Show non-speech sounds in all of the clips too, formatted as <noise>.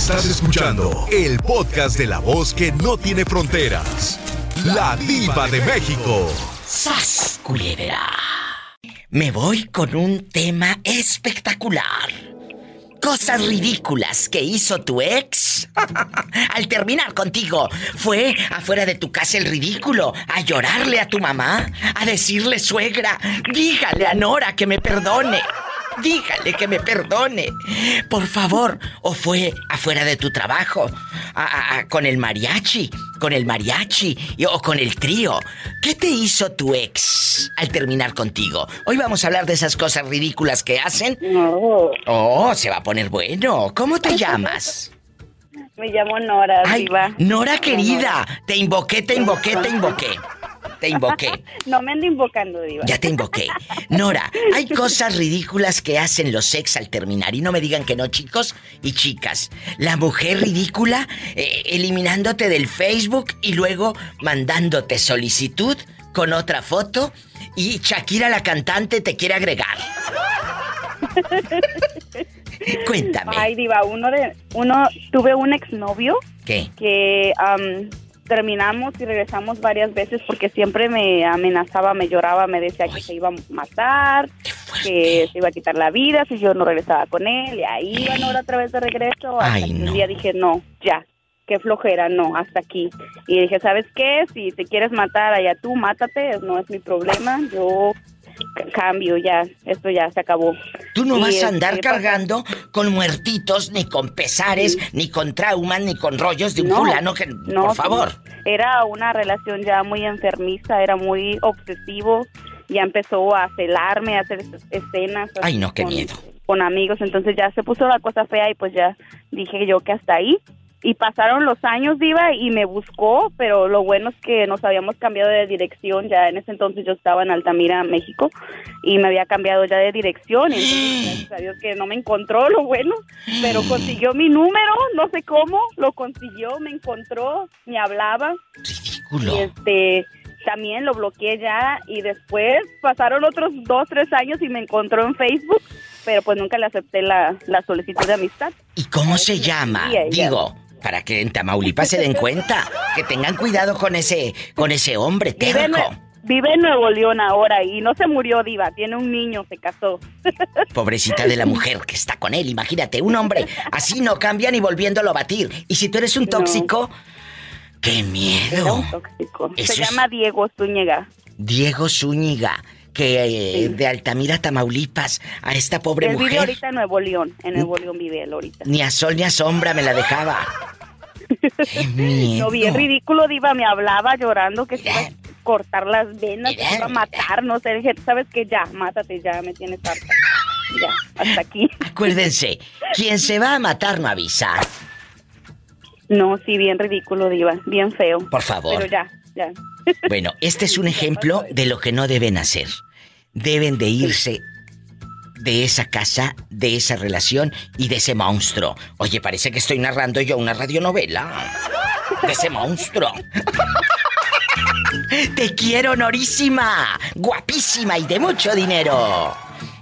Estás escuchando el podcast de la voz que no tiene fronteras. La diva de México. ¡Sas, culebra! Me voy con un tema espectacular. Cosas ridículas que hizo tu ex <laughs> al terminar contigo. ¿Fue afuera de tu casa el ridículo? ¿A llorarle a tu mamá? ¿A decirle suegra? Dígale a Nora que me perdone. Dígale que me perdone. Por favor. ¿O fue afuera de tu trabajo? con el mariachi. Con el mariachi. O con el trío. ¿Qué te hizo tu ex al terminar contigo? Hoy vamos a hablar de esas cosas ridículas que hacen. No. Oh, se va a poner bueno. ¿Cómo te llamas? Me llamo Nora, Ay, Nora querida, te invoqué, te invoqué, te invoqué. Te invoqué. No me ando invocando, Diva. Ya te invoqué. Nora, hay cosas ridículas que hacen los ex al terminar. Y no me digan que no, chicos y chicas. La mujer ridícula eh, eliminándote del Facebook y luego mandándote solicitud con otra foto. Y Shakira, la cantante, te quiere agregar. <laughs> Cuéntame. Ay, Diva, uno de. Uno. Tuve un exnovio. ¿Qué? Que terminamos y regresamos varias veces porque siempre me amenazaba, me lloraba, me decía que se iba a matar, que se iba a quitar la vida si yo no regresaba con él. Y ahí iban ahora otra vez de regreso. Hasta que un día dije, no, ya, qué flojera, no, hasta aquí. Y dije, ¿sabes qué? Si te quieres matar allá tú, mátate, no es mi problema. Yo cambio ya, esto ya se acabó. Tú no vas a andar cargando con muertitos, ni con pesares, ni con traumas, ni con rollos de un fulano que, no, por favor. Era una relación ya muy enfermiza, era muy obsesivo, ya empezó a celarme, a hacer escenas. Ay, no, qué miedo. Con amigos, entonces ya se puso la cosa fea y pues ya dije yo que hasta ahí y pasaron los años, Diva, y me buscó, pero lo bueno es que nos habíamos cambiado de dirección, ya en ese entonces yo estaba en Altamira, México, y me había cambiado ya de dirección, y entonces, <gasps> gracias a Dios que no me encontró, lo bueno, pero consiguió mi número, no sé cómo, lo consiguió, me encontró, me hablaba. Ridículo. Y este, también lo bloqueé ya, y después pasaron otros dos, tres años y me encontró en Facebook pero pues nunca le acepté la, la solicitud de amistad. ¿Y cómo se llama? Digo, para que en Tamaulipas se den cuenta, que tengan cuidado con ese, con ese hombre terco. Vive en Nuevo León ahora y no se murió diva, tiene un niño, se casó. <laughs> Pobrecita de la mujer que está con él, imagínate, un hombre así no cambia ni volviéndolo a batir. Y si tú eres un tóxico, qué miedo. Se llama Diego Zúñiga. Diego Zúñiga que eh, de Altamira, Tamaulipas, a esta pobre él mujer. Vive ahorita en Nuevo León, en Nuevo León vive él ahorita. Ni a sol ni a sombra me la dejaba. No, bien ridículo, Diva, me hablaba llorando que se iba a cortar las venas, que se iba a matar, no sé, dije, ¿sabes qué? Ya, mátate, ya me tienes harta. Ya, hasta aquí. <laughs> Acuérdense, quien se va a matar no avisa. No, sí, bien ridículo, Diva, bien feo. Por favor. Pero ya, bueno, este es un <laughs> ejemplo de lo que no deben hacer. Deben de irse de esa casa, de esa relación y de ese monstruo. Oye, parece que estoy narrando yo una radionovela. De ese monstruo. Te quiero, Norísima. Guapísima y de mucho dinero.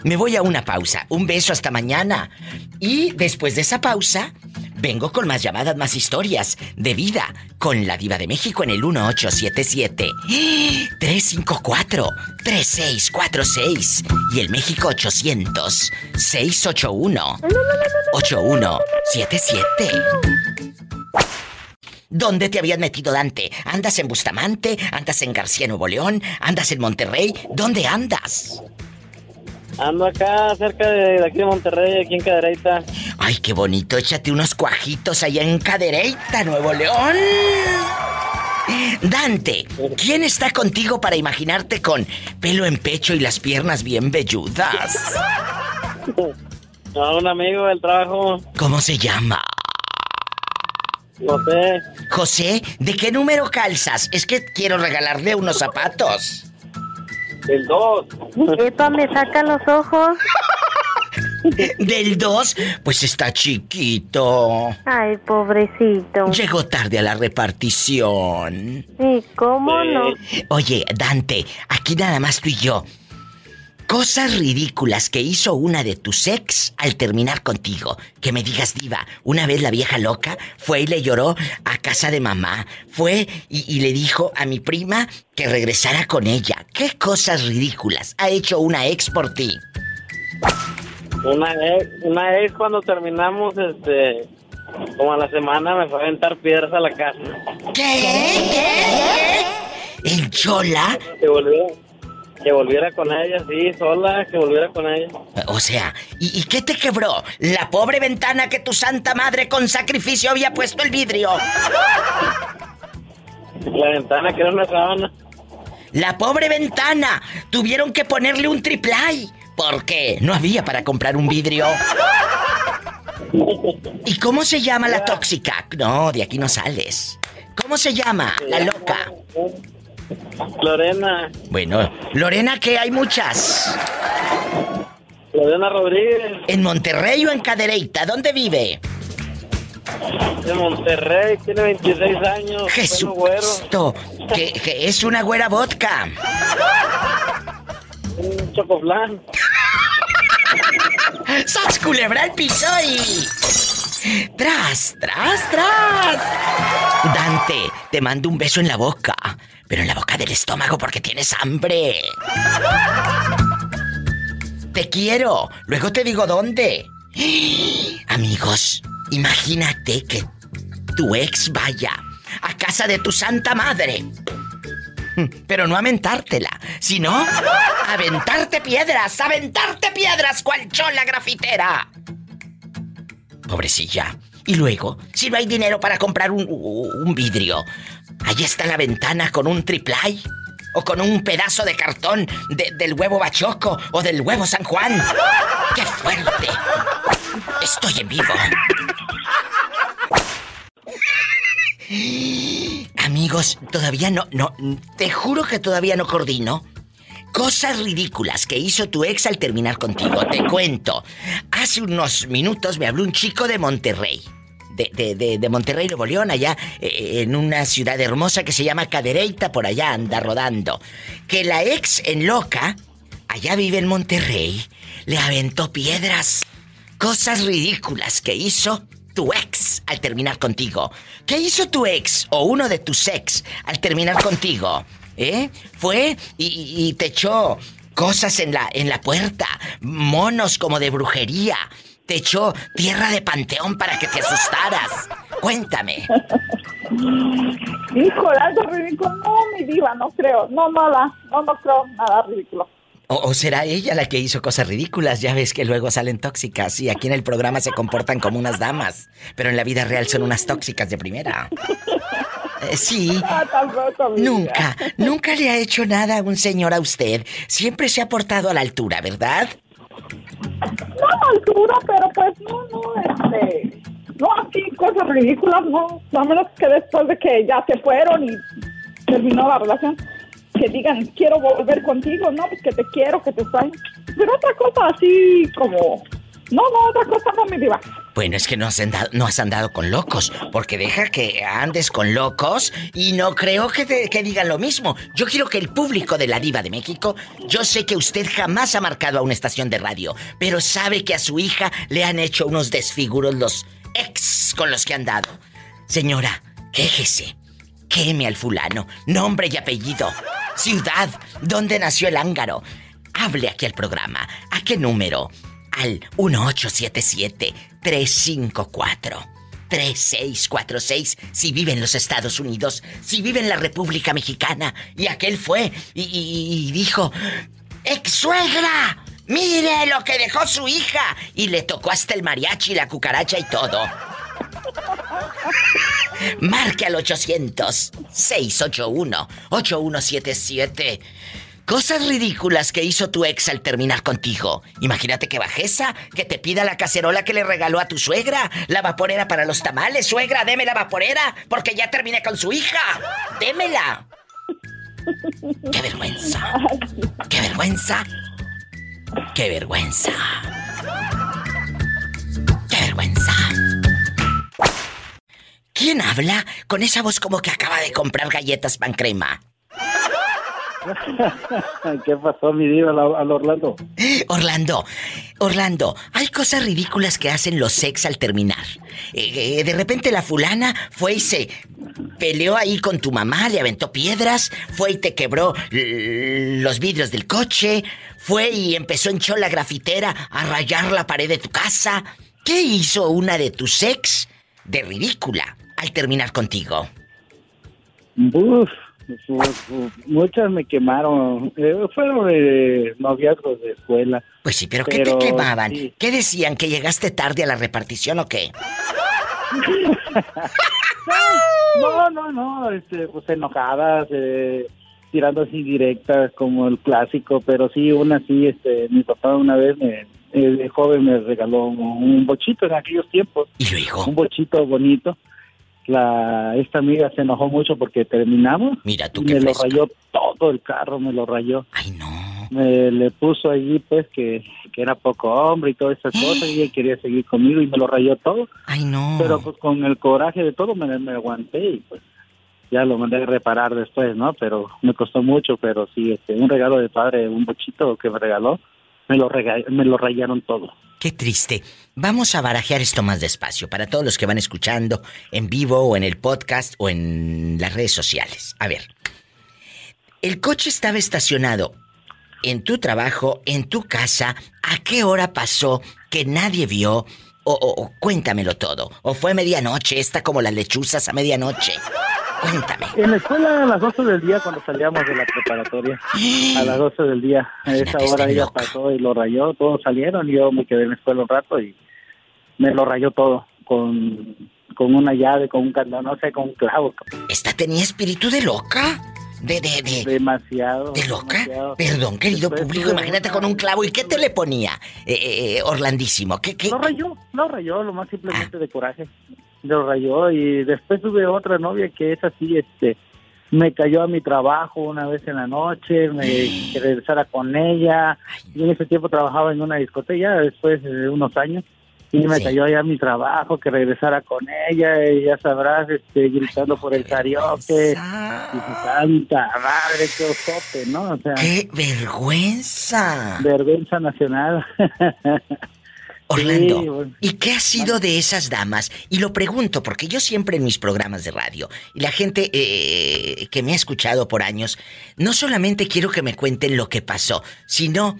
Me voy a una pausa. Un beso hasta mañana. Y después de esa pausa, Vengo con más llamadas, más historias de vida con la diva de México en el 1877 354 3646 y el México 800 681 8177. ¿Dónde te habías metido, Dante? ¿Andas en Bustamante? ¿Andas en García Nuevo León? ¿Andas en Monterrey? ¿Dónde andas? Ando acá cerca de, aquí de Monterrey, aquí en Cadereyta. Ay, qué bonito. Échate unos cuajitos allá en Cadereyta, Nuevo León. Dante, ¿quién está contigo para imaginarte con pelo en pecho y las piernas bien velludas? un amigo del trabajo. ¿Cómo se llama? José. José, ¿de qué número calzas? Es que quiero regalarle unos zapatos. Del 2. Epa, me saca los ojos. ¿Del 2? Pues está chiquito. Ay, pobrecito. Llegó tarde a la repartición. Sí, ¿cómo no? Oye, Dante, aquí nada más tú y yo. Cosas ridículas que hizo una de tus ex al terminar contigo. Que me digas, diva, una vez la vieja loca fue y le lloró a casa de mamá. Fue y, le dijo a mi prima que regresara con ella. ¿Qué cosas ridículas ha hecho una ex por ti? Una ex, una ex cuando terminamos, este, como a la semana me fue a aventar piedras a la casa. ¿Qué? ¿Qué? ¿En Chola? Se volvió que volviera con ella, sí, sola, que volviera con ella. O sea, ¿y, qué te quebró? La pobre ventana que tu santa madre con sacrificio había puesto el vidrio. La ventana que era una sábana. La pobre ventana. Tuvieron que ponerle un triplay. Porque no había para comprar un vidrio. ¿Y cómo se llama la tóxica? No, de aquí no sales. ¿Cómo se llama la loca? Lorena. Bueno, Lorena, que hay muchas. Lorena Rodríguez. ¿En Monterrey o en Cadereyta? ¿Dónde vive? En Monterrey, tiene 26 años. Jesús. Que, que, es una güera vodka. Un chocoflán. ¡Sas culebra el piso y... ¡Tras, tras, tras! Dante, te mando un beso en la boca pero en la boca del estómago porque tienes hambre. Te quiero. Luego te digo dónde. Amigos, imagínate que tu ex vaya a casa de tu santa madre. Pero no a mentártela, sino a aventarte piedras, a aventarte piedras, cual chola grafitera. Pobrecilla. Y luego, si no hay dinero para comprar un, un vidrio, Ahí está la ventana con un triplay. O con un pedazo de cartón del huevo bachoco o del huevo San Juan. ¡Qué fuerte! Estoy en vivo. Amigos, todavía no, no, te juro que todavía no coordino. Cosas ridículas que hizo tu ex al terminar contigo. Te cuento. Hace unos minutos me habló un chico de Monterrey de, de, Monterrey, Nuevo León, allá eh, en una ciudad hermosa que se llama Cadereyta, por allá anda rodando. Que la ex en loca, allá vive en Monterrey, le aventó piedras. Cosas ridículas que hizo tu ex al terminar contigo. ¿Qué hizo tu ex o uno de tus ex al terminar contigo? ¿Eh? Fue y, y te echó cosas en la, en la puerta, monos como de brujería, te echó tierra de panteón para que te asustaras. Cuéntame. Híjole, algo ridículo. No, mi diva, no creo. No, nada. No, no creo nada ridículo. O, será ella la que hizo cosas ridículas? Ya ves que luego salen tóxicas y aquí en el programa se comportan como unas damas, pero en la vida real son unas tóxicas de primera. Eh, sí. <laughs> Ah, nunca, nunca le ha hecho nada a un señor a usted. Siempre se ha portado a la altura, ¿verdad? No altura, pero pues no, no, este. No así cosas ridículas, no. A menos que después de que ya se fueron y terminó la relación, que digan, quiero volver contigo, no, pues que te quiero, que te extraño. Pero otra cosa así como no, no, otra cosa no, mi diva. Bueno, es que no has, andado, no has andado con locos, porque deja que andes con locos y no creo que, digan lo mismo. Yo quiero que el público de la diva de México, yo sé que usted jamás ha marcado a una estación de radio, pero sabe que a su hija le han hecho unos desfiguros los ex con los que han dado. Señora, quéjese. Queme al fulano, nombre y apellido, ciudad, dónde nació el ángaro. Hable aquí al programa. ¿A qué número? Al 1877-354-3646 si vive en los Estados Unidos, si vive en la República Mexicana. Y aquel fue y, dijo, ¡Ex suegra! ¡Mire lo que dejó su hija! Y le tocó hasta el mariachi, la cucaracha y todo. Marque al 800-681-8177. Cosas ridículas que hizo tu ex al terminar contigo. Imagínate que bajeza, que te pida la cacerola que le regaló a tu suegra, la vaporera para los tamales. Suegra, deme la vaporera, porque ya terminé con su hija. Démela. ¡Qué vergüenza! ¡Qué vergüenza! ¡Qué vergüenza! ¡Qué vergüenza! ¿Quién habla con esa voz como que acaba de comprar galletas pan crema? <laughs> ¿Qué pasó, mi diva, al Orlando? Orlando, Orlando, hay cosas ridículas que hacen los sex al terminar. Eh, eh, de repente la fulana fue y se peleó ahí con tu mamá, le aventó piedras, fue y te quebró los vidrios del coche, fue y empezó en chola grafitera a rayar la pared de tu casa. ¿Qué hizo una de tus ex de ridícula al terminar contigo? Uf, muchas me quemaron. Eh, fueron de noviazgos de escuela. Pues sí, pero, ¿qué te quemaban? ¿Qué decían? ¿Que llegaste tarde a la repartición o qué? <laughs> no, no, no, este, pues enojadas, eh, tirando así directas como el clásico, pero sí, una sí, este, mi papá una vez me, eh, de joven me regaló un bochito en aquellos tiempos. ¿Y luego? Un bochito bonito la esta amiga se enojó mucho porque terminamos. Mira tú me lo rayó todo el carro, me lo rayó. Ay, no. Me le puso allí pues que, que era poco hombre y todas esas cosas y él quería seguir conmigo y me lo rayó todo. Ay, no. Pero pues con el coraje de todo me, me aguanté y pues ya lo mandé a reparar después, ¿no? Pero me costó mucho, pero sí, este, un regalo de padre, un bochito que me regaló, me lo, me lo rayaron todo. Qué triste. Vamos a barajear esto más despacio para todos los que van escuchando en vivo o en el podcast o en las redes sociales. A ver, el coche estaba estacionado en tu trabajo, en tu casa. ¿A qué hora pasó que nadie vio? O, cuéntamelo todo. ¿O fue medianoche? Está como las lechuzas a medianoche. Cuéntame. En la escuela a las 12 del día cuando salíamos de la preparatoria. A las 12 del día. A esa hora ella pasó y lo rayó. Todos salieron y yo me quedé en la escuela un rato y me lo rayó todo. Con, con una llave, con un candado, no sé, con un clavo. ¿Esta tenía espíritu de loca? De, de, de. Demasiado. ¿De loca? Perdón, querido público, imagínate con un clavo. ¿Y qué te le ponía, eh, eh, Orlandísimo? ¿Qué, qué? Lo rayó, lo rayó, lo más simplemente ah. de coraje lo rayó y después tuve otra novia que es así, este, me cayó a mi trabajo una vez en la noche, me que regresara con ella, y en ese tiempo trabajaba en una discoteca, después de unos años, y me cayó allá a mi trabajo, que regresara con ella, y ya sabrás, este, gritando por el karaoke, y santa madre, qué osote, ¿no? O sea, ¡Qué vergüenza! Vergüenza nacional. <laughs> Orlando, ¿y qué ha sido de esas damas? Y lo pregunto porque yo siempre en mis programas de radio y la gente eh, que me ha escuchado por años, no solamente quiero que me cuenten lo que pasó, sino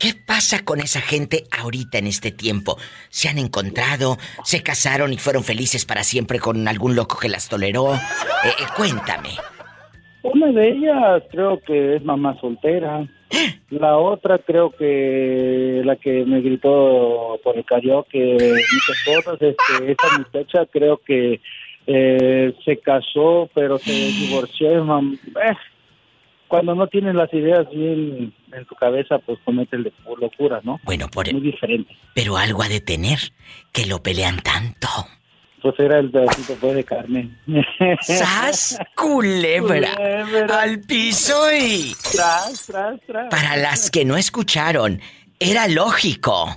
¿Qué pasa con esa gente ahorita en este tiempo? ¿Se han encontrado? ¿Se casaron y fueron felices para siempre con algún loco que las toleró? Eh, eh, cuéntame. Una de ellas creo que es mamá soltera. La otra creo que la que me gritó por el karaoke muchas cosas, este, esa muchacha creo que eh, se casó pero se divorció. Eh, cuando no tienes las ideas bien en tu cabeza, pues cometen locura, ¿no? Bueno, por Muy diferente. Pero algo ha de tener que lo pelean tanto. Pues era el pedacito pues, de carne. <laughs> ¡Sas! Culebra, Al piso y. Tras, tras, tras. Para las que no escucharon, era lógico.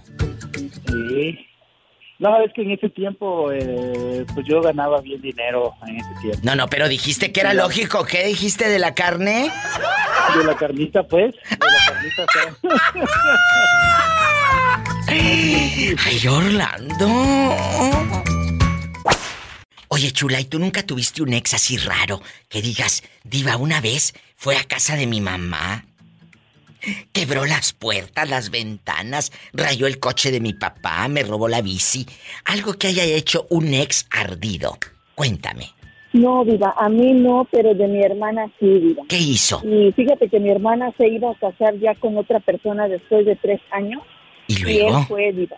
Sí. No, es que en ese tiempo, eh, pues yo ganaba bien dinero en ese tiempo. No, no, pero dijiste que era lógico. ¿Qué dijiste de la carne? De la carnita, pues. De la carnita, pues. <laughs> Ay, Orlando. Oye, chula, ¿y tú nunca tuviste un ex así raro que digas, Diva, una vez fue a casa de mi mamá? Quebró las puertas, las ventanas, rayó el coche de mi papá, me robó la bici. Algo que haya hecho un ex ardido. Cuéntame. No, Diva, a mí no, pero de mi hermana sí, Diva. ¿Qué hizo? Y fíjate que mi hermana se iba a casar ya con otra persona después de tres años. ¿Y luego? Y él fue, Diva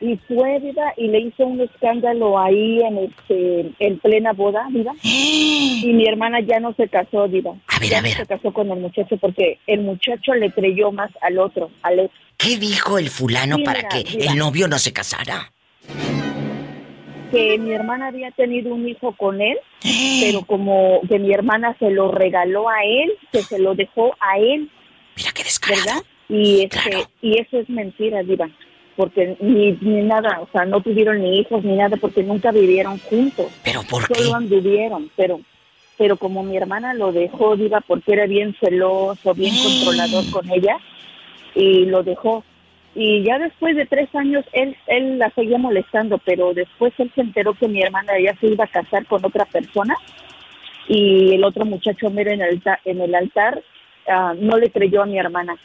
y fue, vida, y le hizo un escándalo ahí en este en plena boda, vida. <gasps> y mi hermana ya no se casó, diva. A ver, a ver. se casó con el muchacho porque el muchacho le creyó más al otro, al ex. ¿Qué dijo el fulano para que el novio no se casara? Que mi hermana había tenido un hijo con él, <gasps> pero como que mi hermana se lo regaló a él, que se lo dejó a él. Mira qué descarado. ¿Verdad? Y, este, y eso es mentira, diva porque ni, ni nada, o sea, no tuvieron ni hijos ni nada porque nunca vivieron juntos. ¿Pero por qué? Solo anduvieron, pero pero como mi hermana lo dejó, Diva, porque era bien celoso, bien controlador con ella, y lo dejó. Y ya después de tres años, él, él la seguía molestando, pero después él se enteró que mi hermana ya se iba a casar con otra persona y el otro muchacho mira en el altar, en el altar ah, no le creyó a mi hermana.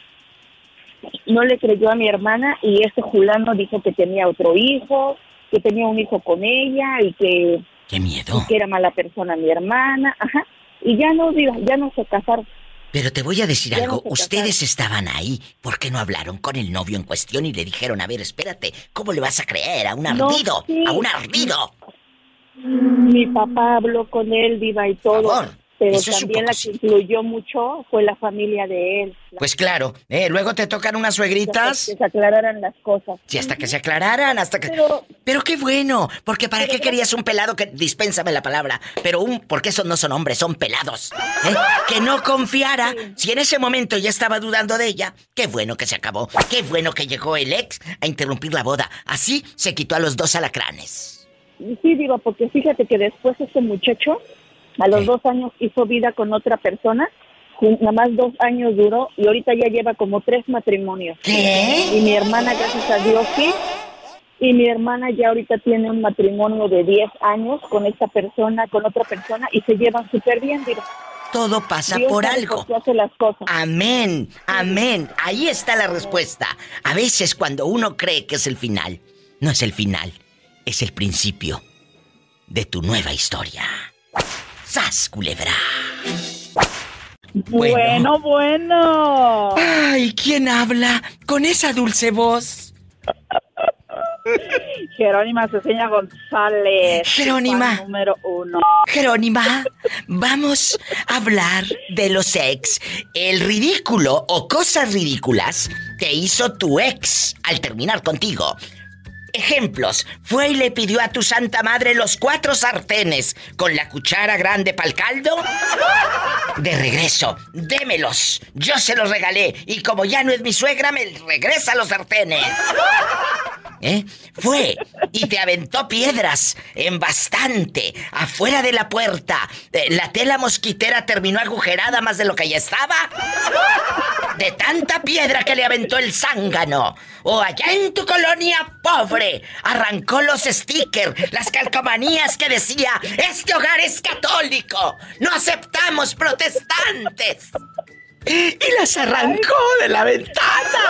No le creyó a mi hermana y este Julano dijo que tenía otro hijo, que tenía un hijo con ella y que, ¡Qué miedo! y que era mala persona mi hermana, ajá. Y ya no, ya no se casaron. Pero te voy a decir Ya algo, no ustedes estaban ahí, ¿por qué no hablaron con el novio en cuestión y le dijeron, a ver, espérate, ¿cómo le vas a creer a un No, ardido? sí. A un ardido. Mi papá habló con él, Diva, y todo. favor, pero eso también la que influyó mucho fue la familia de él. Pues claro, ¿eh? luego te tocan unas suegritas. Que se aclararan las cosas. Sí, hasta que se aclararan, hasta que... Pero- Pero qué bueno, porque ¿para qué querías un pelado que... Dispénsame la palabra, pero un... Porque esos no son hombres, son pelados. ¿eh? Que no confiara. Si en ese momento ya estaba dudando de ella, qué bueno que se acabó. Qué bueno que llegó el ex a interrumpir la boda. Así se quitó a los dos alacranes. Sí, digo, porque fíjate que después este muchacho, a los dos años, hizo vida con otra persona. Nada más dos años duró y ahorita ya lleva como tres matrimonios. ¿Qué? Y mi hermana, gracias a Dios, sí. Y mi hermana ya ahorita tiene un matrimonio de 10 años con esta persona, con otra persona, y se llevan súper bien, digo. Todo pasa Dios por algo. hace las cosas. Amén, amén. Ahí está la respuesta. A veces cuando uno cree que es el final, no es el final, es el principio de tu nueva historia. ¡Sas, culebra! Bueno, bueno. Ay, ¿quién habla con esa dulce voz? Jerónima Ceseña González. Jerónima. Número uno. Jerónima, vamos a hablar de los ex, el ridículo o cosas ridículas que hizo tu ex al terminar contigo. Ejemplos, fue y le pidió a tu santa madre los cuatro sartenes con la cuchara grande para el caldo. De regreso, démelos. Yo se los regalé y como ya no es mi suegra, me regresa los sartenes. ¿Eh? Fue y te aventó piedras en bastante afuera de la puerta. Eh, La tela mosquitera terminó agujerada más de lo que ya estaba. De tanta piedra que le aventó el zángano. O allá en tu colonia pobre, arrancó los stickers, las calcomanías que decía, este hogar es católico, no aceptamos protestantes. Y las arrancó de la ventana.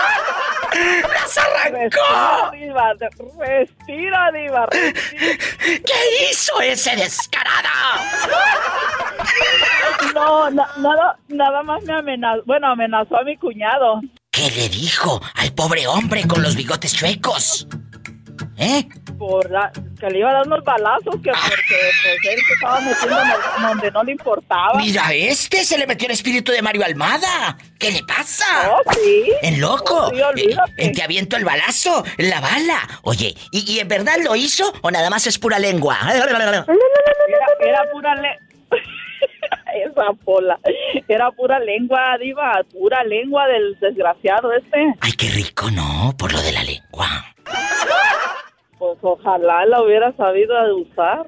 ¡Las Respira, arrancó! diva. Respira, diva. respira. ¿Qué hizo ese descarado? No, na- nada, nada más me amenazó. Bueno, amenazó a mi cuñado. ¿Qué le dijo al pobre hombre con los bigotes chuecos? ¿Eh? por la- que le iba a dar unos balazos que porque pues, él se estaba metiendo en donde no le importaba. Mira, este se le metió el espíritu de Mario Almada. ¿Qué le pasa? Oh, sí. En loco. Oh, sí. Eh, eh, te aviento el balazo, la bala. Oye, ¿y, y en verdad lo hizo o nada más es pura lengua? Era, era pura le... <laughs> Esa pola. Era pura lengua, diva. Pura lengua del desgraciado este. Ay, qué rico, ¿no? Por lo de la lengua. Pues ojalá la hubiera sabido usar.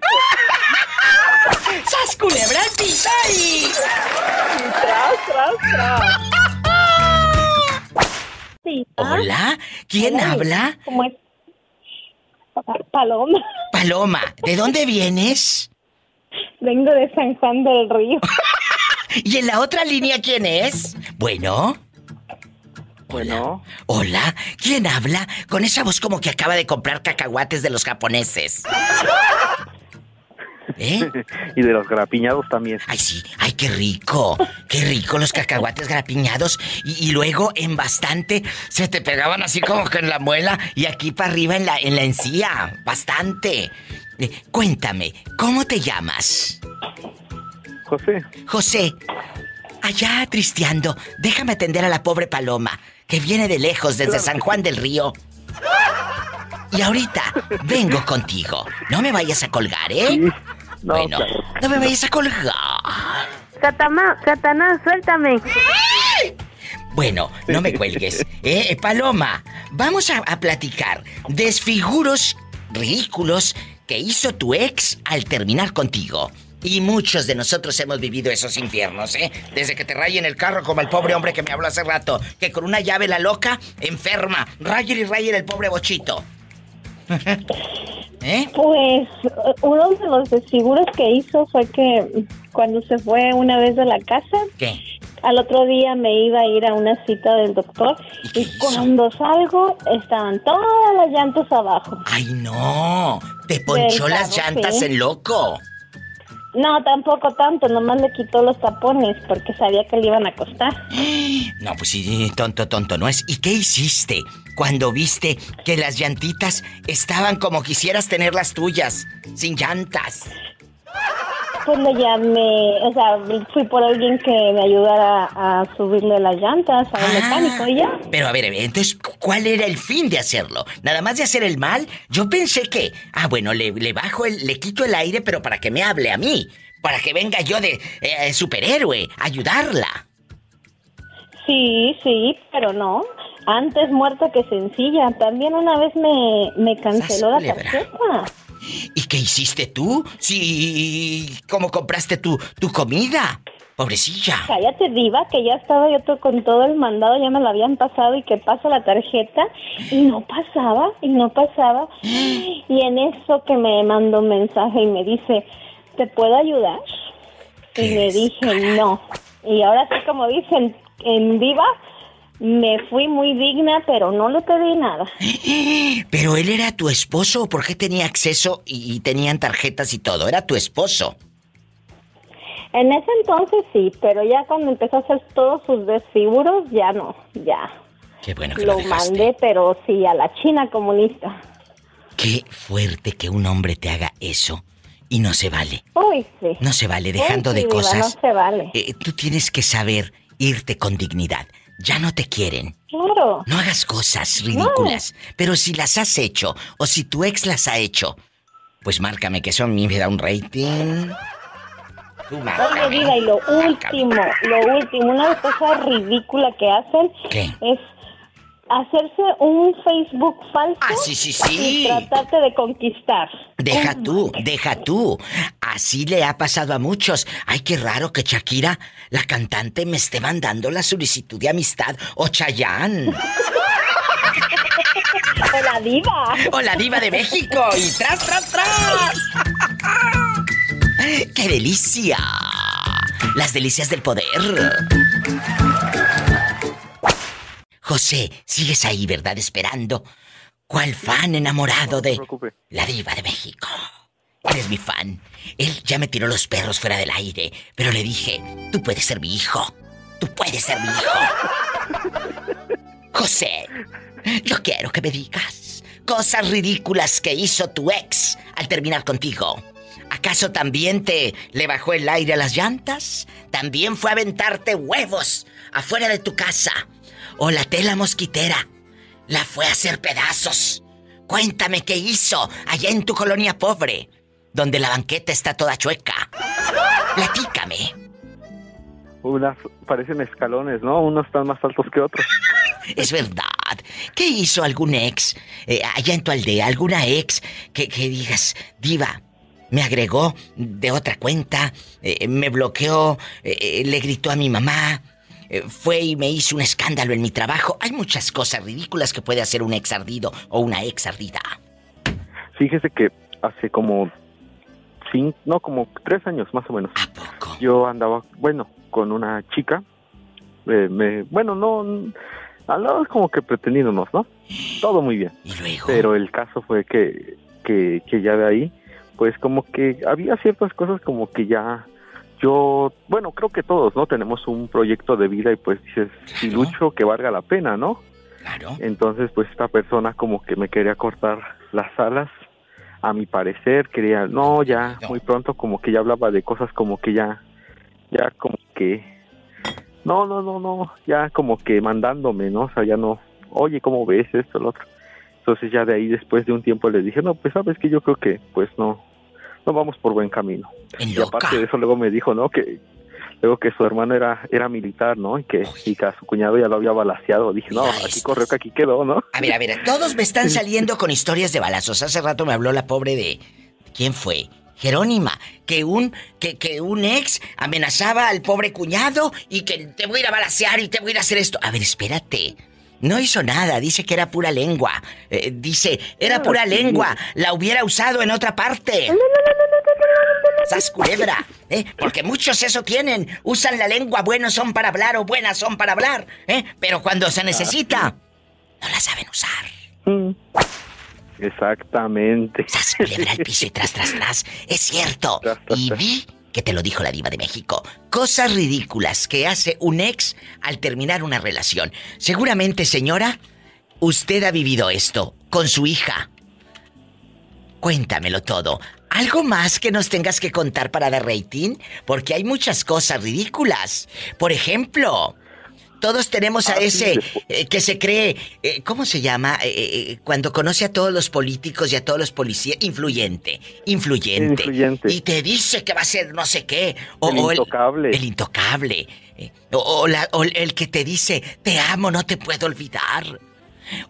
¡Sas culebra al piso y... Y tras, tras, tras. Sí. Hola, ¿quién Hola. habla? ¿Cómo es? Pa- Paloma. <laughs> Paloma, ¿de dónde vienes? Vengo de San Juan del Río. <laughs> ¿Y en la otra línea quién es? Bueno. Bueno, Hola, ¿quién habla? Con esa voz como que acaba de comprar cacahuates de los japoneses. ¿Eh? <laughs> y de los grapiñados también. Ay, sí, ay, qué rico. Qué rico los cacahuates grapiñados. Y, y luego en bastante se te pegaban así como que en la muela y aquí para arriba en la, en la encía. Bastante. Eh, cuéntame, ¿cómo te llamas? José, José, allá tristeando, déjame atender a la pobre Paloma, que viene de lejos desde San Juan del Río. Y ahorita vengo contigo. No me vayas a colgar, ¿eh? sí. No, bueno, claro. no me vayas a colgar. Catama, Catana, suéltame. Bueno, no me cuelgues. Eh, eh, Paloma, vamos a, a platicar. Desfiguros ridículos que hizo tu ex al terminar contigo. Y muchos de nosotros hemos vivido esos infiernos, ¿eh? Desde que te rayen el carro, como el pobre hombre que me habló hace rato, que con una llave la loca, enferma. Rayen y rayen el pobre bochito. <laughs> ¿Eh? Pues uno de los desfiguros que hizo fue que cuando se fue una vez de la casa, ¿Qué? al otro día me iba a ir a una cita del doctor y, cuando salgo estaban todas las llantas abajo. ¡Ay no! Te ponchó las llantas en loco. No, tampoco tanto, nomás le quitó los tapones porque sabía que le iban a costar. <gasps> No, pues sí, tonto, tonto no es. ¿Y qué hiciste cuando viste que las llantitas estaban como quisieras tener las tuyas, sin llantas? Pues le llamé, o sea, fui por alguien que me ayudara a subirle las llantas a un ah, mecánico y ya. Pero a ver, entonces, ¿cuál era el fin de hacerlo? ¿Nada más de hacer el mal? Yo pensé que, ah, bueno, le, bajo el, le quito el aire, pero para que me hable a mí, para que venga yo de eh, superhéroe, ayudarla. Sí, sí, pero no. Antes muerta que sencilla. También una vez me, me canceló la tarjeta. ¿Y qué hiciste tú? Sí, ¿cómo compraste tu, tu comida? Pobrecilla. Cállate, diva, que ya estaba yo con todo el mandado, ya me lo habían pasado y que pasa la tarjeta y no pasaba, y no pasaba. <gasps> Y en eso que me mandó un mensaje y me dice, ¿te puedo ayudar? Y le dije, no. Y ahora sí, como dicen en diva, me fui muy digna, pero no le pedí nada. <laughs> ¿Pero él era tu esposo o por qué tenía acceso y, tenían tarjetas y todo? ¿Era tu esposo? En ese entonces sí, pero ya cuando empezó a hacer todos sus desfiguros, ya no, ya. Qué bueno que lo, lo mandé, pero sí, a la China comunista. Qué fuerte que un hombre te haga eso y no se vale. Uy, sí. No se vale, dejando de cosas. no se vale. Eh, tú tienes que saber irte con dignidad ya no te quieren. Claro. No hagas cosas ridículas. Pero si las has hecho, o si tu ex las ha hecho, pues márcame que eso a mí me da un rating. Tú Oye, vida, y lo último, lo último, una cosa ridícula que hacen es hacerse un Facebook falso ah, sí, sí, sí. y tratarte de conquistar. Deja tú, deja tú. Así le ha pasado a muchos. Ay, qué raro que Shakira, la cantante, me esté mandando la solicitud de amistad. O Chayanne. o la diva. O la diva de México. Y tras, tras, tras. ¡Qué delicia! Las delicias del poder. José, sigues ahí, ¿verdad? Esperando. ¿Cuál fan enamorado de la diva de México? Eres mi fan. Él ya me tiró los perros fuera del aire, pero le dije, tú puedes ser mi hijo. Tú puedes ser mi hijo. José, yo quiero que me digas cosas ridículas que hizo tu ex al terminar contigo. ¿Acaso también te le bajó el aire a las llantas? ¿También fue a aventarte huevos afuera de tu casa? O la tela mosquitera la fue a hacer pedazos. Cuéntame qué hizo allá en tu colonia pobre, donde la banqueta está toda chueca. Platícame. Unas parecen escalones, ¿no? Unos están más altos que otros. Es verdad. ¿Qué hizo algún ex eh, allá en tu aldea? ¿Alguna ex que, digas, diva, me agregó de otra cuenta, eh, me bloqueó, eh, le gritó a mi mamá, eh, fue y me hizo un escándalo en mi trabajo. Hay muchas cosas ridículas que puede hacer un ex ardido o una ex ardida. Fíjese que hace como cinco, no, como tres años más o menos. ¿A poco? Yo andaba, bueno, con una chica. Eh, me, bueno, no, al como que pretendiéndonos, ¿no? Todo muy bien. ¿Y luego? Pero el caso fue que, que, que ya de ahí, pues como que había ciertas cosas como que ya yo, bueno, creo que todos, ¿no? Tenemos un proyecto de vida y pues dices, si lucho, que valga la pena, ¿no? Claro. Entonces, pues esta persona como que me quería cortar las alas, a mi parecer, quería, no, ya, muy pronto como que ya hablaba de cosas como que ya, ya como que, no, no, no, no, ya como que mandándome, ¿no? O sea, ya no, oye, ¿cómo ves esto, lo otro? Entonces ya de ahí, después de un tiempo, le dije, no, pues sabes que yo creo que, pues no, no vamos por buen camino. Y aparte de eso luego me dijo, ¿no? Que luego que su hermano era era militar, ¿no? Y que, y que a su cuñado ya lo había balaseado. Dije, no, aquí corrió que aquí quedó, ¿no? A ver, a ver, todos me están saliendo con historias de balazos. Hace rato me habló la pobre de... ¿Quién fue? Jerónima, que un que, que un ex amenazaba al pobre cuñado y que te voy a ir a balasear y te voy a ir a hacer esto. A ver, espérate. No hizo nada, dice que era pura lengua. Eh, dice, era pura lengua, la hubiera usado en otra parte. ¡Sas culebra! ¿eh? Porque muchos eso tienen. Usan la lengua, buenos son para hablar o buenas son para hablar. ¿eh? Pero cuando se necesita, no la saben usar. Exactamente. ¡Sas culebra al piso y tras, tras, tras! Es cierto. Y vi que te lo dijo la diva de México. Cosas ridículas que hace un ex al terminar una relación. Seguramente, señora, usted ha vivido esto con su hija. Cuéntamelo todo. ¿Algo más que nos tengas que contar para dar rating? Porque hay muchas cosas ridículas. Por ejemplo, todos tenemos a Ah, ese eh, que se cree, eh, ¿cómo se llama? Eh, cuando conoce a todos los políticos y a todos los policías. Influyente, influyente. Influyente. Y te dice que va a ser no sé qué. O, El o intocable. El, intocable. O, o la- o el que te dice, te amo, no te puedo olvidar.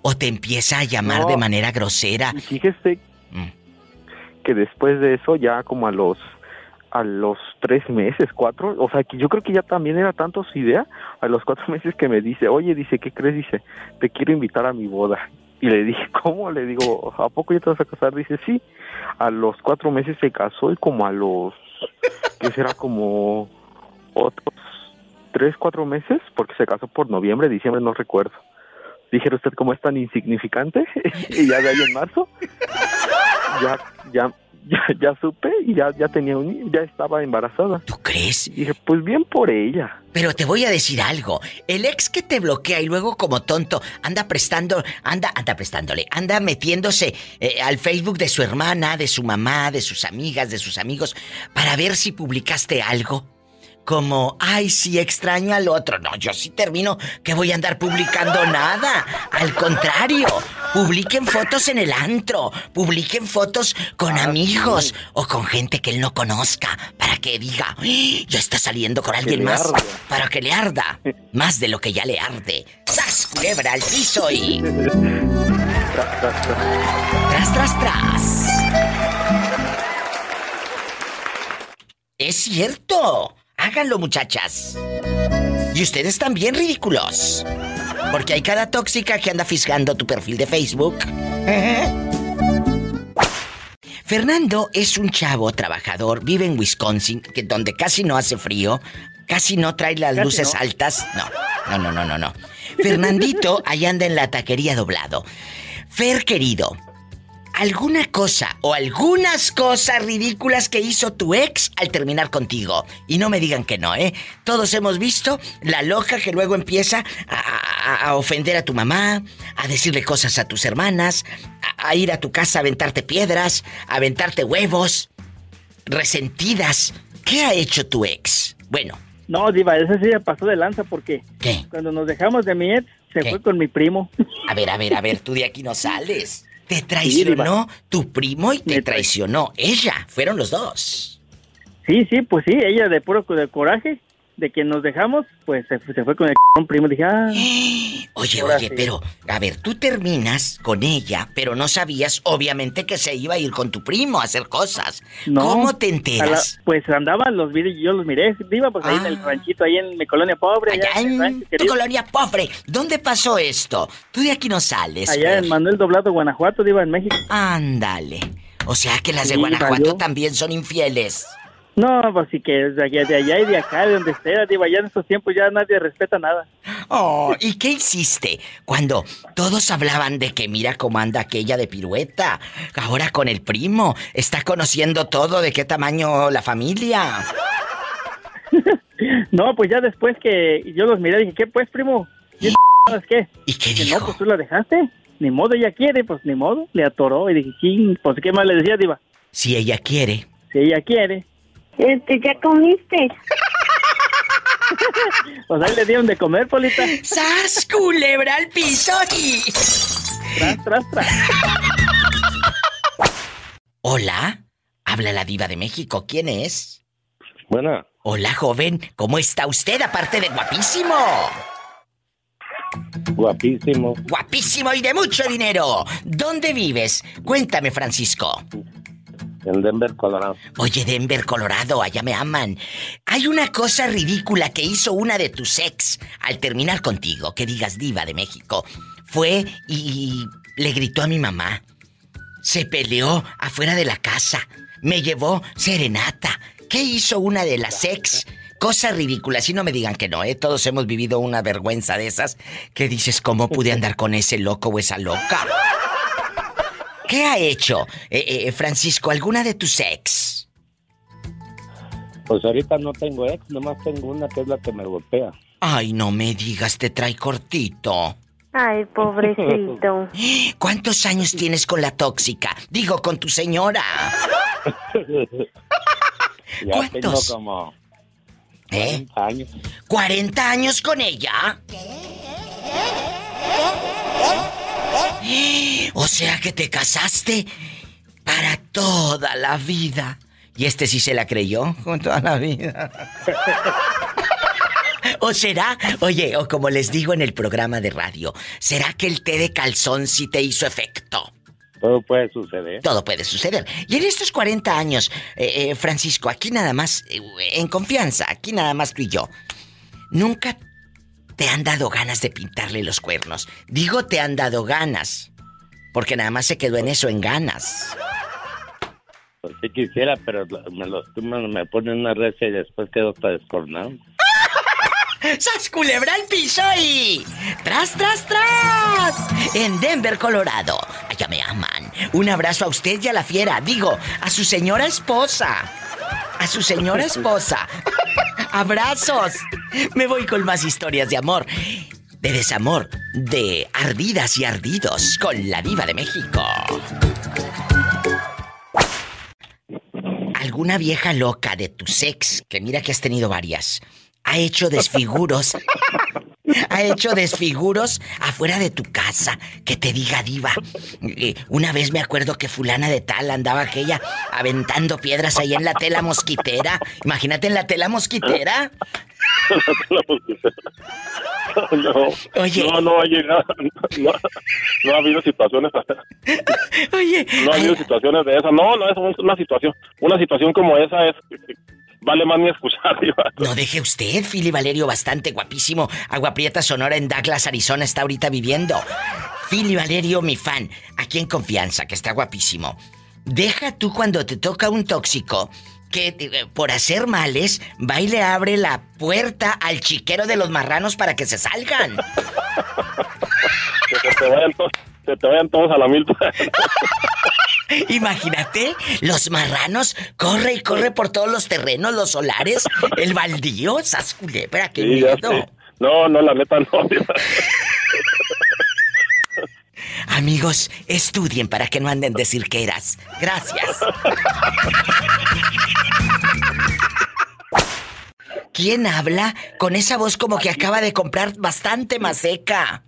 O te empieza a llamar No. de manera grosera. Fíjese Mm. que después de eso, ya como a los a los tres meses, cuatro, o sea, que yo creo que ya también era tanto su idea, a los cuatro <laughs> meses que me dice, oye, dice, ¿qué crees? Dice, te quiero invitar a mi boda. Y le dije, <laughs> ¿cómo? Le digo, ¿a poco ya te vas a casar? Dice, sí. A los cuatro meses se casó y como a los, que será como otros tres, cuatro meses, porque se casó por noviembre, diciembre, no recuerdo. Dije, ¿usted cómo es tan insignificante? <laughs> y ya de ahí en marzo, ya, ya, <laughs> ya, ya supe y ya, ya tenía un, niño, ya estaba embarazada. ¿Tú crees? Y dije, pues bien por ella. Pero te voy a decir algo. El ex que te bloquea y luego como tonto anda prestando, anda, anda prestándole, anda metiéndose eh, al Facebook de su hermana, de su mamá, de sus amigas, de sus amigos, para ver si publicaste algo. Como, ay, sí, extraño al otro. No, yo sí termino que voy a andar publicando nada. Al contrario, publiquen fotos en el antro, publiquen fotos con amigos o con gente que él no conozca, para que diga, "Ay, ya está saliendo con alguien más, para que le arda, más de lo que ya le arde. ¡Sas, culebra al piso y <laughs> tras, tras, tras! Es cierto. Háganlo, muchachas. Y ustedes también ridículos. Porque hay cada tóxica que anda fisgando tu perfil de Facebook. Fernando es un chavo trabajador, vive en Wisconsin, que donde casi no hace frío, casi no trae las Casi luces no. altas. No, no, no, no, no, no. Fernandito ahí anda en la taquería doblado. Fer querido, ¿alguna cosa o algunas cosas ridículas que hizo tu ex al terminar contigo? Y no me digan que no, ¿eh? Todos hemos visto la loca que luego empieza a, a- a ofender a tu mamá, a decirle cosas a tus hermanas, a, a ir a tu casa a aventarte piedras, a aventarte huevos, resentidas. ¿Qué ha hecho tu ex? Bueno, No, Diva, ese sí me pasó de lanza porque ¿qué? cuando nos dejamos de mi ex, se ¿Qué? fue con mi primo. A ver, a ver, a ver, tú de aquí no sales. Te traicionó tu primo y te traicionó ella. Fueron los dos. Sí, sí, pues sí, ella de puro de coraje de que nos dejamos, pues se, fue- se fue con el primo. Dije, ah, <gasps> Oye, oye, sí. pero, a ver, tú terminas con ella, pero no sabías, obviamente, que se iba a ir con tu primo a hacer cosas. no. ¿Cómo te la- enteras? pues andaban los y yo los miré. Diva, pues ahí en el Ah. ranchito, ahí en mi colonia pobre. Allá en rancho tu colonia pobre. ¿Dónde pasó esto? Tú de aquí no sales. Allá en Manuel Doblado, Guanajuato, Diva, en México. Ándale. O sea que las de Guanajuato valió. también son infieles. No, pues sí que de allá, de allá y de acá, de donde sea, Diva, ya en estos tiempos ya nadie respeta nada. Oh, ¿y qué hiciste cuando todos hablaban de que mira cómo anda aquella de pirueta? Ahora con el primo, está conociendo todo de qué tamaño la familia. <laughs> No, pues ya después que yo los miré, dije, ¿qué pues, primo? ¿Y ¿Sabes qué? ¿Y qué Dije, dijo? no, pues tú la dejaste. Ni modo, ella quiere, pues ni modo. Le atoró y dije, sí, pues ¿qué más le decía, Diva? Si ella quiere. Si ella quiere. Este, ¿ya comiste? <laughs> Pues ahí le dieron de comer, Polita. ¡Sas, culebra al piso y... Tras, tras, tras. Hola, habla la diva de México, ¿quién es? Buena, Hola, joven, ¿cómo está usted aparte de guapísimo? guapísimo. Guapísimo y de mucho dinero. ¿Dónde vives? Cuéntame, Francisco. En Denver, Colorado. Oye, Denver, Colorado, allá me aman. Hay una cosa ridícula que hizo una de tus ex al terminar contigo, que digas diva de México. Fue y le gritó a mi mamá. Se peleó afuera de la casa. Me llevó serenata. ¿Qué hizo una de las ex? Cosas ridículas. Y no me digan que no, ¿eh? Todos hemos vivido una vergüenza de esas. Que dices, ¿cómo pude andar con ese loco o esa loca? ¿Qué ha hecho, eh, eh, Francisco, alguna de tus ex? Pues ahorita no tengo ex, nomás tengo una que es la que me golpea. Ay, no me digas, te trae cortito. Ay, pobrecito. <gasps> ¿Cuántos años tienes con la tóxica? Digo, con tu señora. <laughs> ya ¿Cuántos? tengo como ¿Eh? 40 años. ¿40 años con ella? <gasps> O sea que te casaste para toda la vida. Y este sí se la creyó con toda la vida. <laughs> ¿O será, oye, o como les digo en el programa de radio, ¿será que el té de calzón sí te hizo efecto? Todo puede suceder. Todo puede suceder. Y en estos 40 años, eh, eh, Francisco, aquí nada más, eh, en confianza, aquí nada más tú y yo, ¿nunca te han dado ganas de pintarle los cuernos? Digo, te han dado ganas, porque nada más se quedó en eso, en ganas. Pues sí quisiera, pero me los me, me ponen una recia y después quedo hasta descornado. <laughs> ¡Sas culebra al piso y... ¡Tras, tras, tras! En Denver, Colorado. Allá me aman. Un abrazo a usted y a la fiera. Digo, a su señora esposa. A su señora <laughs> esposa. <laughs> ¡Abrazos! Me voy con más historias de amor. De desamor. De ardidas y ardidos. Con la diva de México. ¿Alguna vieja loca de tu ex, que mira que has tenido varias, ha hecho desfiguros? Ha hecho desfiguros afuera de tu casa. Que te diga diva. Eh, Una vez me acuerdo que fulana de tal andaba aquella aventando piedras ahí en la tela mosquitera. Imagínate en la tela mosquitera. No, Oye. no, no ha llegado, no, no ha habido situaciones, Oye, no ha habido situaciones de esas, no, no es una situación, una situación como esa es, vale más escuchar, Diva. No deje usted, Fili Valerio, bastante guapísimo. Agua Prieta Sonora en Douglas, Arizona, está ahorita viviendo. Fili Valerio, mi fan, aquí en confianza, que está guapísimo. Deja tú cuando te toca un tóxico que eh, por hacer males va y le abre la puerta al chiquero de los marranos para que se salgan. <laughs> Que se te vayan, to- se te vayan todos a la mil. <laughs> Imagínate, los marranos corre y corre por todos los terrenos, los solares, el baldío, sas culebra, qué Sí, miedo. No, no, la neta no. Amigos, estudien para que no anden de cirqueras. Gracias. ¿Quién habla con esa voz como que acaba de comprar bastante maseca?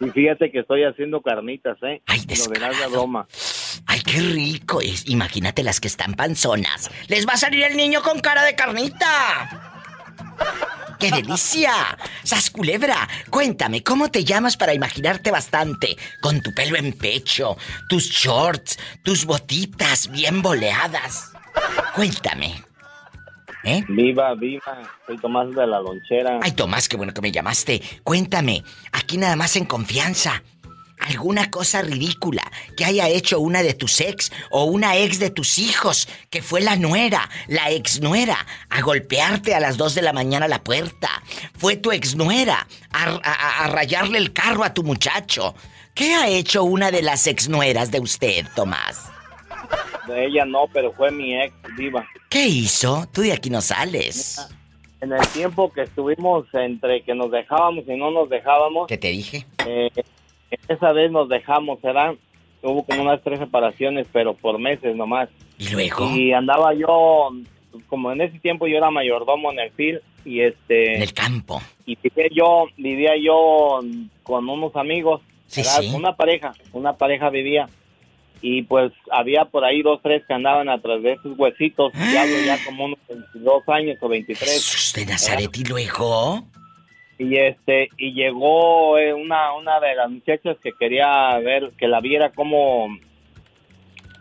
Y fíjate que estoy haciendo carnitas, ¿eh? Ay, Lo verás de broma. ¡Ay, qué rico! Es- imagínate las que están panzonas. ¡Les va a salir el niño con cara de carnita! ¡Qué delicia! ¡Sas culebra! Cuéntame, ¿cómo te llamas para imaginarte bastante? Con tu pelo en pecho, tus shorts, tus botitas bien boleadas. Cuéntame. ¿Eh? Viva, viva. Soy Tomás de la lonchera. Ay, Tomás, qué bueno que me llamaste. Cuéntame, aquí nada más en confianza. ¿Alguna cosa ridícula que haya hecho una de tus ex o una ex de tus hijos, que fue la nuera, la ex nuera, a golpearte a las 2 de la mañana a la puerta? Fue tu ex nuera a, a- a rayarle el carro a tu muchacho. ¿Qué ha hecho una de las ex nueras de usted, Tomás? De ella no, pero fue mi ex, viva. ¿Qué hizo? Tú de aquí no sales. En el tiempo que estuvimos entre que nos dejábamos y no nos dejábamos. ¿Qué te dije? Eh, esa vez nos dejamos, ¿verdad? Hubo como unas tres separaciones, pero por meses nomás. ¿Y luego? Y andaba yo, como en ese tiempo yo era mayordomo en el FIL y este... En el campo. Y vivía yo, vivía yo con unos amigos, Sí, sí. Una pareja, una pareja vivía. Y pues había por ahí dos, tres que andaban atrás de esos huesitos. Ya hablo ya <gasps> como unos 22 años o 23. Jesús de Nazaret, ¿y luego? Y este, y llegó eh, una, una de las muchachas que quería ver, que la viera cómo,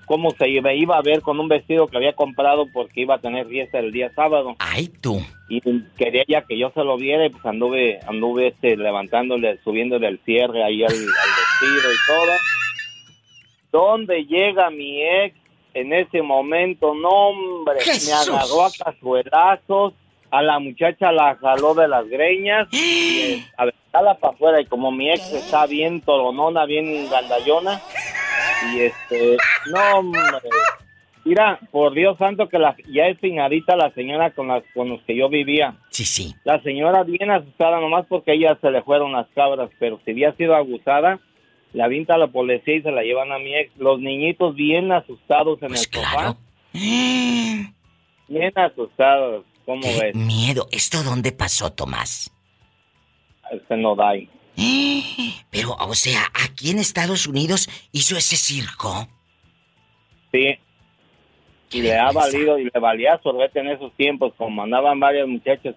cómo se iba, iba a ver con un vestido que había comprado porque iba a tener fiesta el día sábado. Ay, tú. Y quería ya que yo se lo viera y pues anduve, anduve este, levantándole, subiéndole el cierre ahí al, al vestido y todo. ¿Dónde llega mi ex en ese momento? No, hombre, ¡Jesús! me agarró a cazuelazos, a la muchacha la jaló de las greñas y eh, a aventarla para afuera y como mi ex está bien toronona, bien gandallona y este, no, hombre. Mira, por Dios santo que la, ya es finadita la señora con las con los que yo vivía. Sí, sí. La señora bien asustada nomás porque a ella se le fueron las cabras, pero si había sido abusada, la avienta a la policía y se la llevan a mi ex. Los niñitos bien asustados en el sofá. <gasps> Bien asustados, ¿cómo ves? Miedo. ¿Esto dónde pasó, Tomás? Este no da ahí. <gasps> Pero, o sea, aquí en Estados Unidos hizo ese circo. Sí. Y le ha valido y le valía sorbete en esos tiempos, como andaban varias muchachas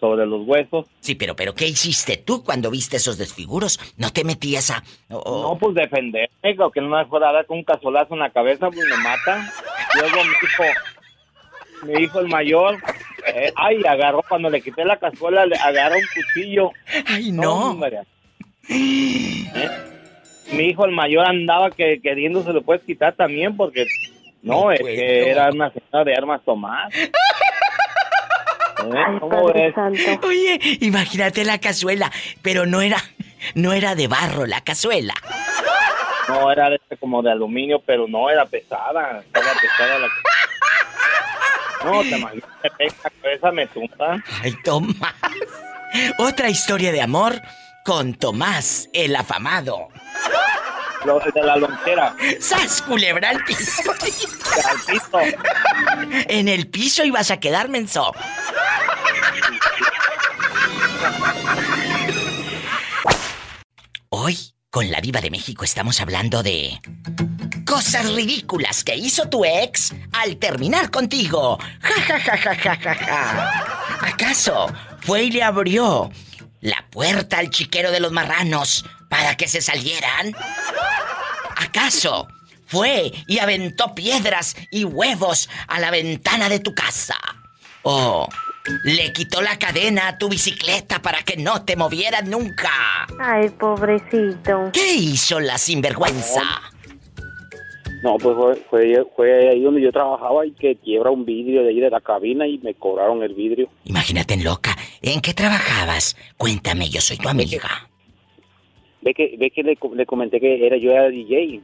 sobre los huesos. Sí, pero, pero, ¿qué hiciste tú cuando viste esos desfiguros? ¿No te metías a...? No, pues defenderme, o que no me fuera a dar con un cazolazo en la cabeza, pues me mata. Luego mi hijo, mi hijo el mayor, eh, ay, agarró, cuando le quité la cazuela, le agarró un cuchillo. Ay, no. ¿Eh? Mi hijo el mayor andaba que queriendo se lo puedes quitar también porque no, es que era una señora de armas tomadas. ¿Eh? ¿Cómo ves? Oye, imagínate la cazuela, pero no era, no era de barro la cazuela. No, era de este como de aluminio, pero no, era pesada. Estaba pesada la No, te imaginas, la cabeza, me tumba. Ay, Tomás. Otra historia de amor con Tomás, el afamado. Los de la lonchera. ¡Sas, culebra al piso! <laughs> Al piso. En el piso ibas a quedar menso. Hoy, con la diva de México, estamos hablando de... Cosas ridículas que hizo tu ex al terminar contigo. Ja, ja, ja, ja, ja, ja, ja. ¿Acaso fue y le abrió la puerta al chiquero de los marranos para que se salieran? ¿Acaso fue y aventó piedras y huevos a la ventana de tu casa? ¿O le quitó la cadena a tu bicicleta para que no te movieras nunca? Ay, pobrecito. ¿Qué hizo la sinvergüenza? No, pues fue, fue, fue ahí donde yo trabajaba y que quiebra un vidrio de ahí de la cabina y me cobraron el vidrio. Imagínate en loca. ¿En qué trabajabas? Cuéntame, yo soy tu amiga. Ve que, ve que le, le comenté que era yo era DJ.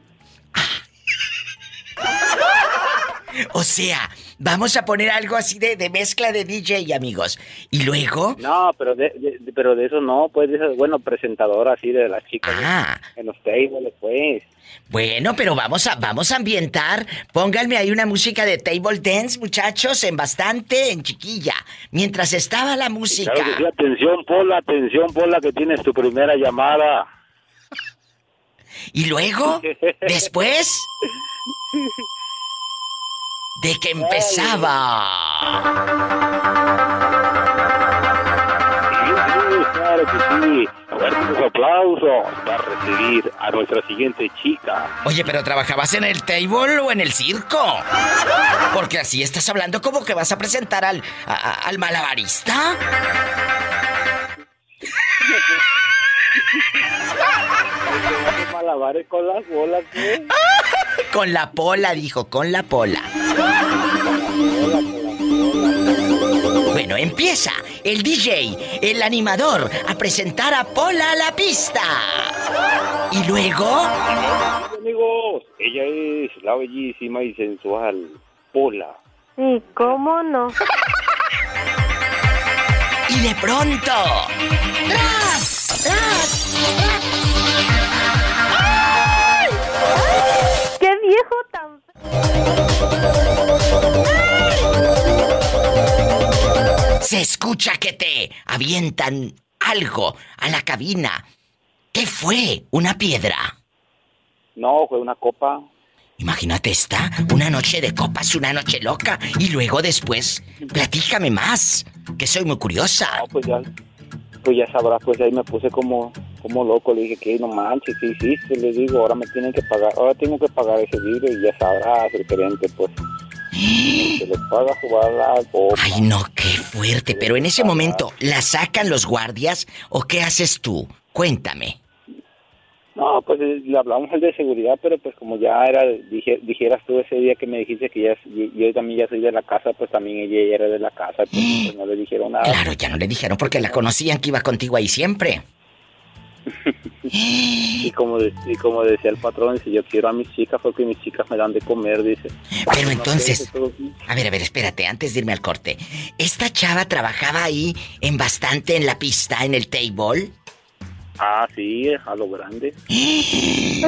O sea, vamos a poner algo así de, de mezcla de DJ, amigos. Y luego... No, pero de, de- pero de eso no, pues de esas, bueno, presentadora así de las chicas Ah. en los tables, pues. Bueno, pero vamos a, vamos a ambientar. Pónganme ahí una música de table dance, muchachos, en bastante, en chiquilla. Mientras estaba la música. Claro que sí, atención, Pola, atención, Pola, que tienes tu primera llamada. Y luego, <laughs> después de que empezaba. Fuertes aplausos para recibir a nuestra siguiente chica. Oye, pero ¿trabajabas en el table o en el circo? Porque así estás hablando como que vas a presentar al, a- al malabarista. <laughs> Con las bolas, <laughs> ¿eh? Con la pola, dijo, con la pola. Bueno, empieza el DJ, el animador, a presentar a Pola a la pista. Y luego... Amigos, ella es la bellísima y sensual Pola. ¿Y cómo no? <laughs> Y de pronto... ¡Tras! ¡Tras! ¡Ay! ¡Qué viejo tan... Se escucha que te avientan algo a la cabina. ¿Qué fue? ¿Una piedra? No, fue una copa. Imagínate esta, una noche de copas, una noche loca. Y luego después, platícame más, que soy muy curiosa. No, pues ya, pues ya sabrás, pues ahí me puse como, como loco, le dije que no manches, ¿qué hiciste? Le digo, ahora me tienen que pagar, ahora tengo que pagar ese vidrio y ya sabrás el gerente, pues. <gasps> Se les paga jugar la copa. Ay, no, qué fuerte. Pero en ese momento, ¿la sacan los guardias o qué haces tú? Cuéntame. No, pues eh, le hablamos al de seguridad, pero pues como ya era, dije, dijeras tú ese día que me dijiste que ya, yo también ya soy de la casa, pues también ella era de la casa, pues, <gasps> pues no le dijeron nada. Claro, ya no le dijeron porque la conocían que iba contigo ahí siempre. <laughs> y como de- y como decía el patrón, si yo quiero a mis chicas porque mis chicas me dan de comer, dice. Pero entonces, a ver, a ver, espérate, antes de irme al corte. ¿Esta chava trabajaba ahí en bastante en la pista, en el table? Ah, sí, a lo grande. <gasps>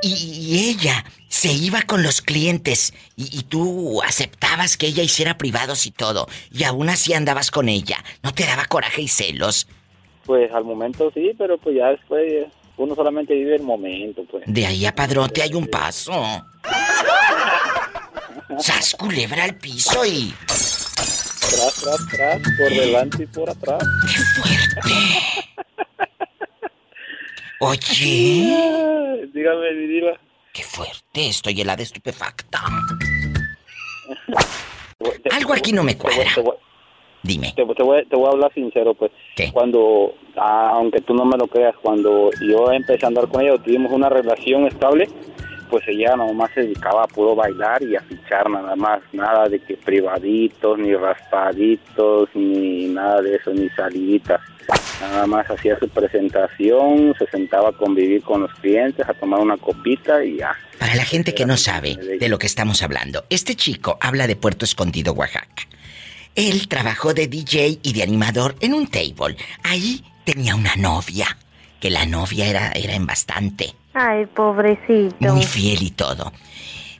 Y, y ella se iba con los clientes y, y tú aceptabas que ella hiciera privados y todo. Y aún así andabas con ella. ¿No te daba coraje y celos? Pues al momento sí, pero pues ya después eh, uno solamente vive el momento, pues. De ahí a padrote hay un paso. <laughs> Sas culebra al piso y. Tras, tras, tras, por delante y por atrás. <laughs> Oye. Dígame, mi diva. Qué fuerte, estoy helada estupefacta. Algo aquí no me cuadra. Dime. Te, te voy, te voy a hablar sincero, pues. Cuando, ah, aunque tú no me lo creas, cuando yo empecé a andar con ella, tuvimos una relación estable, pues ella nomás se dedicaba a puro bailar y a fichar nada más, nada de que privaditos, ni raspaditos, ni nada de eso, ni saliditas. Nada más hacía su presentación, se sentaba a convivir con los clientes, a tomar una copita y ya. Para la gente que no sabe de lo que estamos hablando, este chico habla de Puerto Escondido, Oaxaca. Él trabajó de DJ y de animador en un table. Ahí tenía una novia, que la novia era, era en bastante, Ay, pobrecito. muy fiel y todo.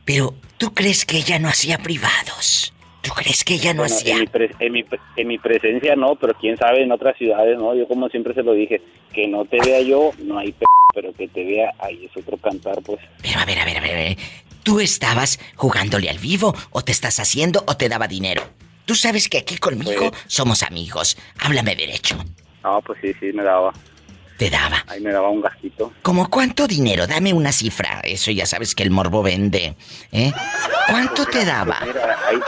Pero, ¿tú crees que ella no hacía privados? ¿Tú crees que ella no Bueno, hacía? En mi, pre- en, mi, pre- en mi presencia no, pero quién sabe en otras ciudades, ¿no? Yo como siempre se lo dije, que no te vea yo, no hay p pero que te vea, ahí es otro cantar, pues. Pero a ver, a ver, a ver, a ver. ¿Tú estabas jugándole al vivo o te estás haciendo o te daba dinero? Tú sabes que aquí conmigo somos amigos. Háblame derecho. No, pues sí, sí, me daba. Te daba. Ahí me daba un gastito. ¿Cómo cuánto dinero? Dame una cifra. Eso ya sabes que el morbo vende. ¿Eh? ¿Cuánto te daba? Mira, ahí,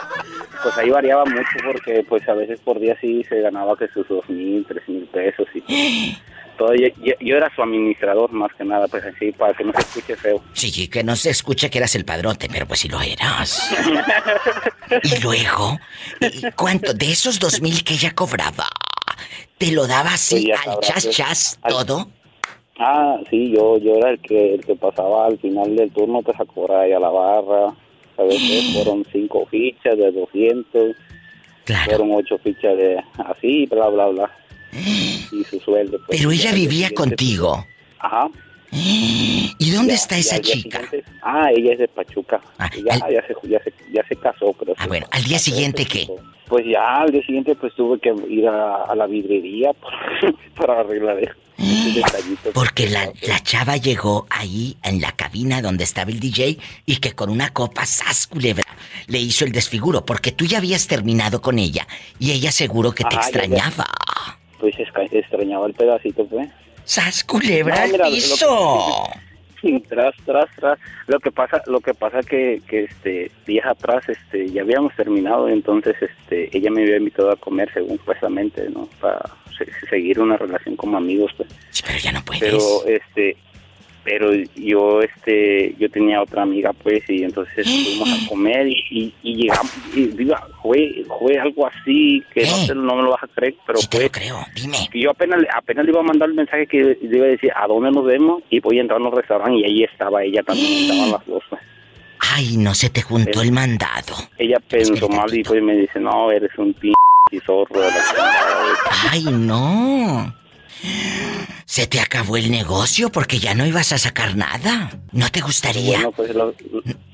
pues ahí variaba mucho porque pues a veces por día sí se ganaba que sus dos mil, tres mil pesos y todo. <gasps> Yo, yo- yo era su administrador más que nada, pues así, para que no se escuche feo. Sí, que no se escuche que eras el padrote, pero pues sí lo eras. <laughs> Y luego, ¿y ¿cuánto? De esos dos mil que ella cobraba, ¿te lo daba así Pues ya al chas pues, chas todo? Ah, sí, yo yo era el que el que pasaba al final del turno pues a cobrar ahí a la barra. A veces fueron cinco fichas de 200. Fueron ocho fichas de así, bla, bla, bla. <gasps> Y su sueldo. pues, Pero ya ella vivía siguiente, contigo. Ajá. <gasps> ¿Y dónde Ya, está ya esa día chica? ah, ella es de Pachuca. ya, ya, se, ya, se, ya se casó, pero... Ah, bueno, ¿al día siguiente qué? Pues ya al día siguiente pues tuve que ir a, a la vidrería <laughs> para arreglar ese detallito. Porque la, la chava llegó ahí en la cabina donde estaba el DJ y que con una copa sas culebra le hizo el desfiguro porque tú ya habías terminado con ella y ella seguro que te Ajá, ya, ya. extrañaba. Pues extrañaba el pedacito, pues. ¡Sas culebra No, al mira, lo- piso! <laughs> <laughs> Tras, tras, tras. Lo que pasa, lo que pasa que, que este días atrás, este, ya habíamos terminado, entonces, este, ella me había invitado a comer, según supuestamente, ¿no? Para se- seguir una relación como amigos, pues. pero ya no puedes. Pero, este, pero yo, este, yo tenía otra amiga, pues, y entonces <gasps> fuimos a comer y, y, y llegamos, y digo, fue, fue algo así que no, te- no me lo vas a creer, pero fue. creo, dime. Y yo apenas, apenas le iba a mandar el mensaje que le iba a decir a dónde nos vemos y voy a entrar a un restaurante y ahí estaba ella también, <gasps> estaban las dos. pues. Ay, no se te juntó el mandado. Ella pensó mal y pues me dice, no, eres un p zorro de la chingada". Ay, no. Se te acabó el negocio porque ya no ibas a sacar nada. ¿No te gustaría? Bueno, pues lo-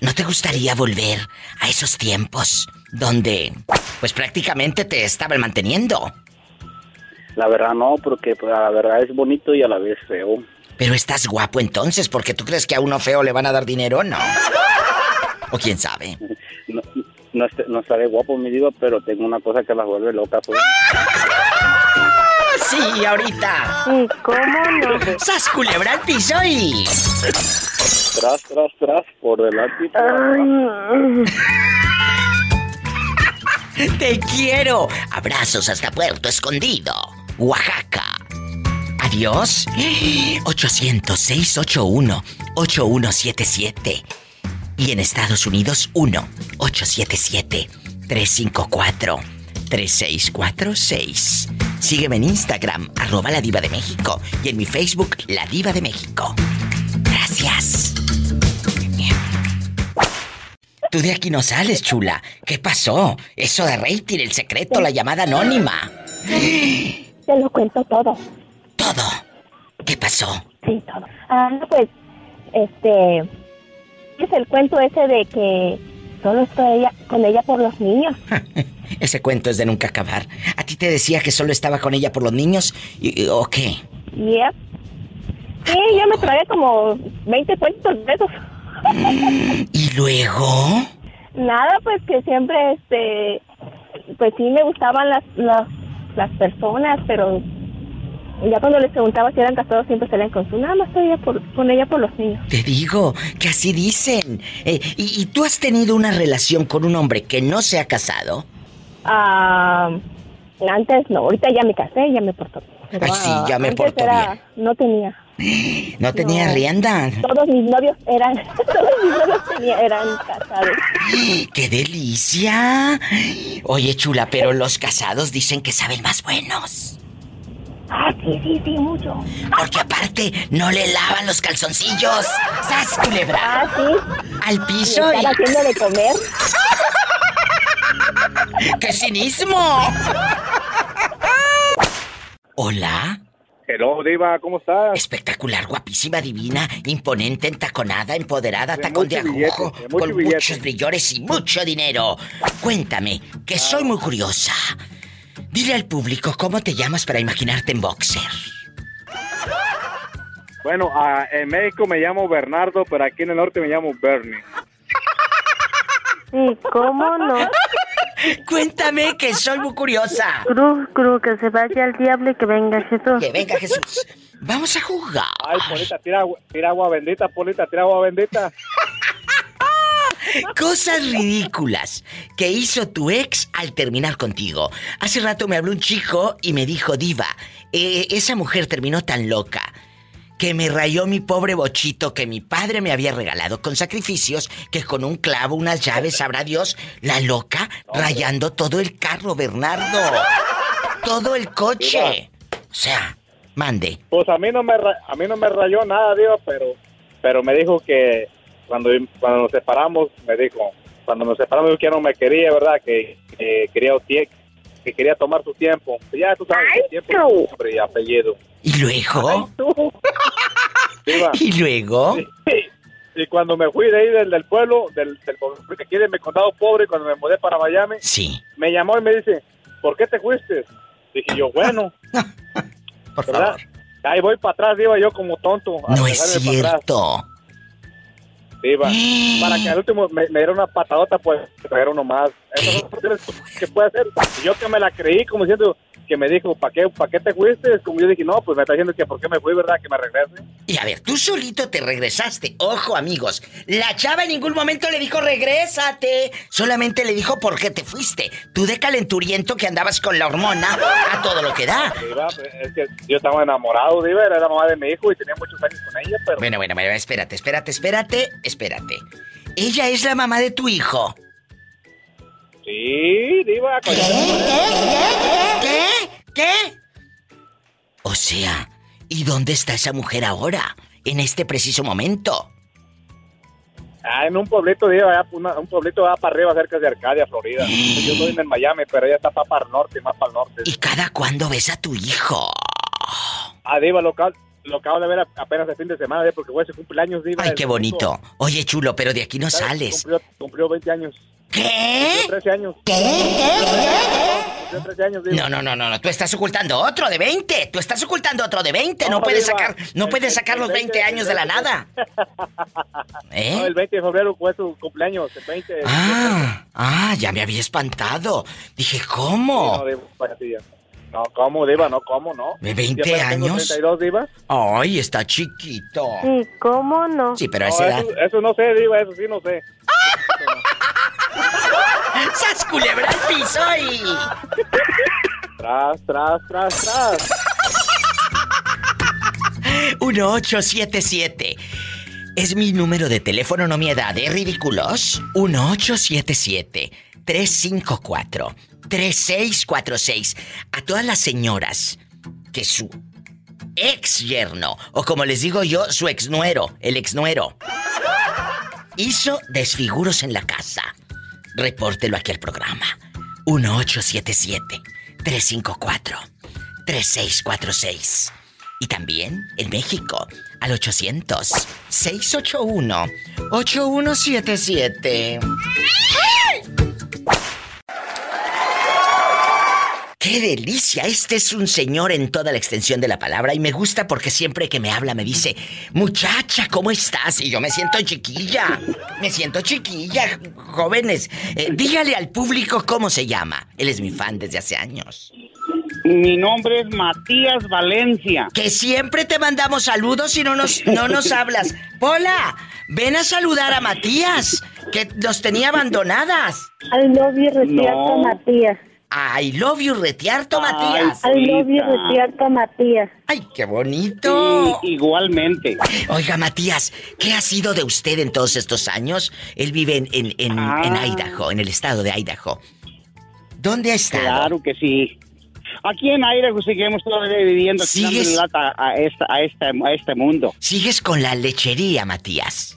¿No te gustaría volver a esos tiempos donde, pues prácticamente te estaban manteniendo? la verdad no, porque pues, la verdad es bonito y a la vez feo. Pero estás guapo entonces, porque tú crees que a uno feo le van a dar dinero, no. O quién sabe. <laughs> No, no, est- no estaré guapo, mi diva, pero tengo una cosa que las vuelve locas. Pues. <laughs> ¡Ah, Sí, ahorita. ¿Y cómo no? ¡Sas culebra al piso y... Tras, tras, tras, por delante. ¡Te quiero! Abrazos hasta Puerto Escondido, Oaxaca. Adiós. 800-681-8177. Y en Estados Unidos, 1-877-354-3646. Sígueme en Instagram, arroba la diva de México. Y en mi Facebook, La Diva de México. Gracias. Tú de aquí no sales, chula. ¿Qué pasó? Eso de rating, el secreto, la llamada anónima. Te lo cuento todo. ¿Todo? ¿Qué pasó? Sí, todo. Ah, no, pues, este... Es el cuento ese de que solo estoy ella, con ella por los niños. <laughs> Ese cuento es de nunca acabar. ¿A ti te decía que solo estaba con ella por los niños? ¿Y- y- ¿O qué? Yep. Sí, yo me tragué como 20 cuentos de esos. ¿Y luego? Nada, pues que siempre, este, pues sí me gustaban las, las, las personas, pero ya cuando les preguntaba si eran casados siempre salían con su, nada más ella por, con ella por los niños. Te digo que así dicen. Eh, y, y tú has tenido una relación con un hombre que no se ha casado? Ah, antes no, ahorita ya me casé, ya me. Pero, Ay, sí, ya me porto era- No tenía. No tenía No. rienda. Todos mis novios eran, <laughs> todos mis novios tenía- eran casados. ¡Qué delicia! Oye, chula, pero los casados dicen que saben más buenos. Ah, sí, sí, sí, mucho. Porque aparte no le lavan los calzoncillos. ¡Sas, culebra! Ah, sí. Al piso y... estar haciendo de comer. <laughs> ¡Qué cinismo! Hola. Hello, Diva, ¿cómo estás? Espectacular, guapísima, divina, imponente, entaconada, empoderada, De tacón de billete, agujo, de mucho con billete. muchos brillores y mucho dinero. Cuéntame, que soy muy curiosa. Dile al público cómo te llamas para imaginarte en boxer. Bueno, ah, en México me llamo Bernardo, pero aquí en el norte me llamo Bernie. ¿Y cómo no? Cuéntame que soy muy curiosa. Cruz, cruz, que se vaya al diablo y que venga Jesús. Que venga Jesús. Vamos a jugar. Ay, Polita, tira, agua- tira agua bendita, Polita, tira agua bendita. Cosas ridículas que hizo tu ex al terminar contigo. Hace rato me habló un chico y me dijo, Diva, eh, esa mujer terminó tan loca que me rayó mi pobre bochito que mi padre me había regalado con sacrificios que con un clavo, unas llaves, sabrá Dios, la loca rayando todo el carro, Bernardo. Todo el coche. O sea, mande. Pues a mí no me a mí no me rayó nada, Diva, pero pero me dijo que cuando cuando nos separamos, me dijo, cuando nos separamos dijo que no me quería, ¿verdad? Que, que quería que quería tomar su tiempo. Ya tú sabes, el tiempo nombre y apellido. ¿Y luego? <laughs> ¿Y luego? Y cuando me fui de ahí del, del pueblo, del, del pueblo que aquí de mi condado pobre, cuando me mudé para Miami, Sí. me llamó y me dice, ¿por qué te fuiste? Dije yo, bueno, <laughs> Por ¿verdad? Ahí voy para atrás, iba yo como tonto. a No es para atrás. cierto. Iba. <gasps> Para que al último me, me diera una patadota, pues traer uno más. Que puede hacer. Yo que me la creí, como diciendo que me dijo, ¿para qué, ¿para qué te fuiste? Como yo dije, no, pues me está diciendo que por qué me fui, ¿verdad? Que me regrese. Y a ver, tú solito te regresaste. Ojo, amigos. La chava en ningún momento le dijo regrésate. Solamente le dijo por qué te fuiste. Tú de calenturiento que andabas con la hormona a todo lo que da. Diva, es que yo estaba enamorado, Diva, era la mamá de mi hijo y tenía muchos años con ella, pero... Bueno, bueno, bueno, espérate, espérate, espérate, espérate. Ella es la mamá de tu hijo. Sí, Diva. ¿Qué? ¿Qué? ¿Qué? O sea, ¿y dónde está esa mujer ahora? En este preciso momento. Ah, en un pueblito, Diva, allá, una- un pueblito va para arriba, cerca de Arcadia, Florida. <gasps> Yo estoy en el Miami, pero ella está pa- para el norte, más para el norte. ¿Y cada cuándo ves a tu hijo? Ah, Diva, local. Lo acabo de ver apenas el fin de semana, Diva, porque fue su cumpleaños, Diva. Ay, qué bonito. Oye, chulo, pero de aquí no ¿Sabes? sales. Cumplió, cumplió 20 años. ¿Qué? Cumplió 13 años. Cumplió 13 años, Diva. No, no, no, no, no, tú estás ocultando otro de 20. Tú estás ocultando otro de 20. No, No, puedes Diva. sacar, no puedes sacar los 20 20, años de la el 20. nada. <laughs> ¿Eh? No, el 20 de febrero fue su cumpleaños, el 20. de Ah, ah, ya me había espantado. Dije, Sí, ¿cómo? no, Diva. No, ¿cómo, Diva? No, ¿cómo, no? ¿De 20 ¿Ya apenas tengo años? 32, Diva? Ay, está chiquito. Sí, ¿cómo no? Sí, pero a No, esa edad. eso, eso no sé, Diva, eso sí no sé. <laughs> <laughs> ¡Sas culebra al piso y... Tras, tras, tras, tras. 1877. Es mi número de teléfono, no mi edad, ¿eh? Ridículos. 1877-354-3646. A todas las señoras que su ex yerno, o como les digo yo, su exnuero, el exnuero, hizo desfiguros en la casa. Repórtelo aquí al programa. 1877-354-3646. Y también en México al 800-681-8177. ¡Qué delicia! Este es un señor en toda la extensión de la palabra y me gusta porque siempre que me habla me dice, muchacha, ¿cómo estás? Y yo me siento chiquilla, me siento chiquilla, jóvenes. Eh, dígale al público cómo se llama. Él es mi fan desde hace años. Mi nombre es Matías Valencia. Que siempre te mandamos saludos y no nos, no nos hablas. Pola, ven a saludar a Matías, que nos tenía abandonadas. You, Retiarto No. Matías. I love you, retiarto, Matías. I love you, Retiarto Matías. ¡Ay, qué bonito! Sí, igualmente. Oiga, Matías, ¿qué ha sido de usted en todos estos años? Él vive en, en, en, Ah. en Idaho, en el estado de Idaho. ¿Dónde ha estado? Claro que sí. Aquí en Idaho seguimos todavía viviendo, ¿Sigues? lata a, esta, a, este, a este mundo. Sigues con la lechería, Matías.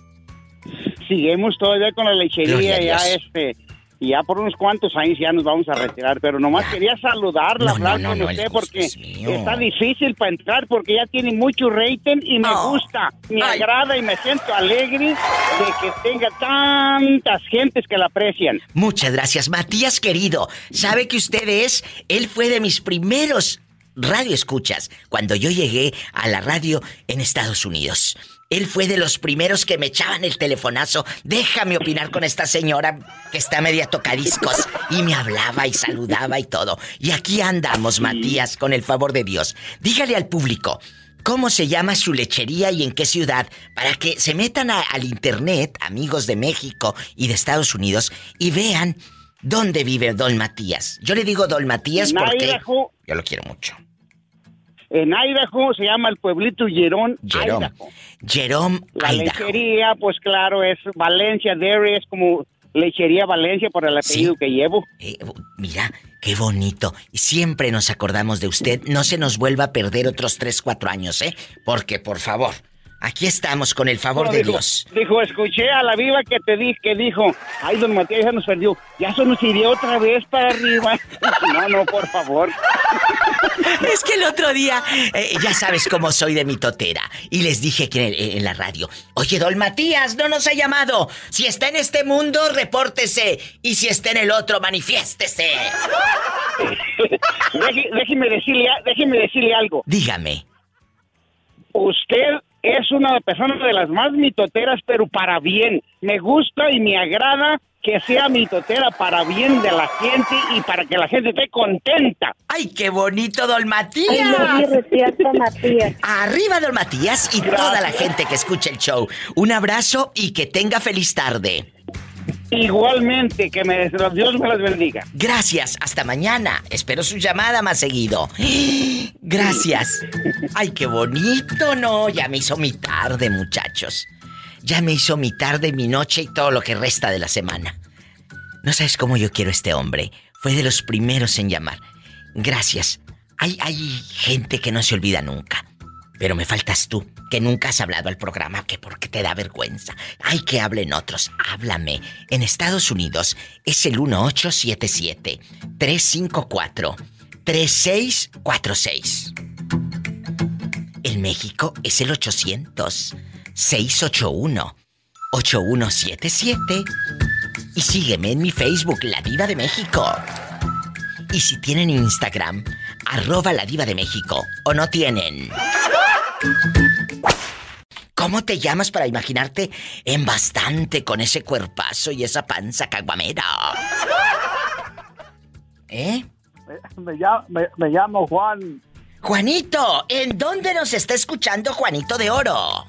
Seguimos todavía con la lechería, ya este... Y ya por unos cuantos años ya nos vamos a retirar, pero nomás quería saludarla, No, hablar no, no, con usted porque está difícil para entrar porque ya tiene mucho rating y me Oh. gusta, me Ay. agrada y me siento alegre de que tenga tantas gentes que la aprecian. Muchas gracias, Matías querido. ¿Sabe que usted es? Él fue de mis primeros radioescuchas cuando yo llegué a la radio en Estados Unidos. Él fue de los primeros que me echaban el telefonazo. Déjame opinar con esta señora que está media tocadiscos. Y me hablaba y saludaba y todo. Y aquí andamos, Matías, con el favor de Dios. Dígale al público. ¿Cómo se llama su lechería y en qué ciudad? Para que se metan a- al internet, amigos de México y de Estados Unidos, y vean dónde vive Don Matías. Yo le digo Don Matías porque yo lo quiero mucho. En Idaho se llama el pueblito Jerón, Jerome. Idaho. Jerome, La Idaho. lechería, pues claro, es Valencia Dairy, es como lechería Valencia por el apellido que llevo. Eh, mira, qué bonito. Siempre nos acordamos de usted. No se nos vuelva a perder otros 3, 4 años, ¿eh? Porque, por favor, aquí estamos con el favor No, de dijo, Dios. Dijo, escuché a la viva que te di, que dijo, ay, don Matías ya nos perdió, ya se nos iría otra vez para arriba. <laughs> no, no, por favor. <laughs> Es que el otro día, eh, ya sabes cómo soy de mi totera, y les dije que en, en la radio, oye, don Matías, no nos ha llamado. Si está en este mundo, repórtese. Y si está en el otro, manifiéstese. <laughs> Deje- déjeme, decirle, déjeme decirle algo. Dígame. Usted es una persona de las más mitoteras, pero para bien. Me gusta y me agrada que sea mitotera para bien de la gente y para que la gente esté contenta. ¡Ay, qué bonito, don Matías! Retiarto Matías. <laughs> Arriba, don Matías, y toda la gente que escucha el show. Un abrazo y que tenga feliz tarde. Igualmente, que me, Dios me las bendiga. Gracias, hasta mañana. Espero su llamada más seguido. <gasps> Gracias. Ay, qué bonito, ¿no? Ya me hizo mi tarde, muchachos. Ya me hizo mi tarde, mi noche y todo lo que resta de la semana. No sabes cómo yo quiero a este hombre. Fue de los primeros en llamar. Gracias. Hay, hay gente que no se olvida nunca. Pero me faltas tú, que nunca has hablado al programa, que porque te da vergüenza. Hay que hablen otros. Háblame. En Estados Unidos es el 1877-354-3646. En México es el 800-681-8177. Y sígueme en mi Facebook, La Diva de México. Y si tienen Instagram, arroba la diva de México. ¿O no tienen? ¿Cómo te llamas para imaginarte en bastante con ese cuerpazo y esa panza caguamera? ¿Eh? Me, llamo, me, me llamo Juan. Juanito, ¿en dónde nos está escuchando Juanito de Oro?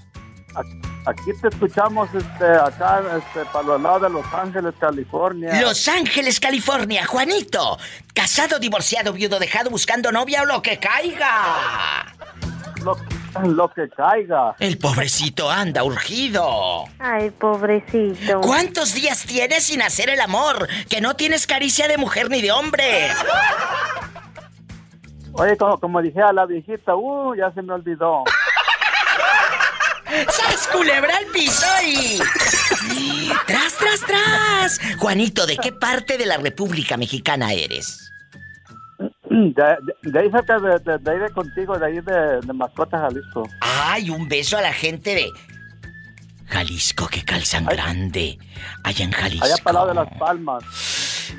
Aquí te escuchamos este, acá este, para los lados de Los Ángeles, California. Los Ángeles, California, Juanito. Casado, divorciado, viudo, dejado, buscando novia o lo que caiga. Lo, lo que caiga. El pobrecito anda urgido. Ay, pobrecito. ¿Cuántos días tienes sin hacer el amor? Que no tienes caricia de mujer ni de hombre. Oye, como, como dije a la viejita, uh, ya se me olvidó. ¡Sas culebra al piso y... ¡Tras, tras, tras! Juanito, ¿de qué parte de la República Mexicana eres? De, de- de ahí cerca de, de- de ahí de contigo, de ahí de, de Mascota, Jalisco. ¡Ay, un beso a la gente de... Jalisco, que calzan grande. Allá en Jalisco. Allá para de Las Palmas.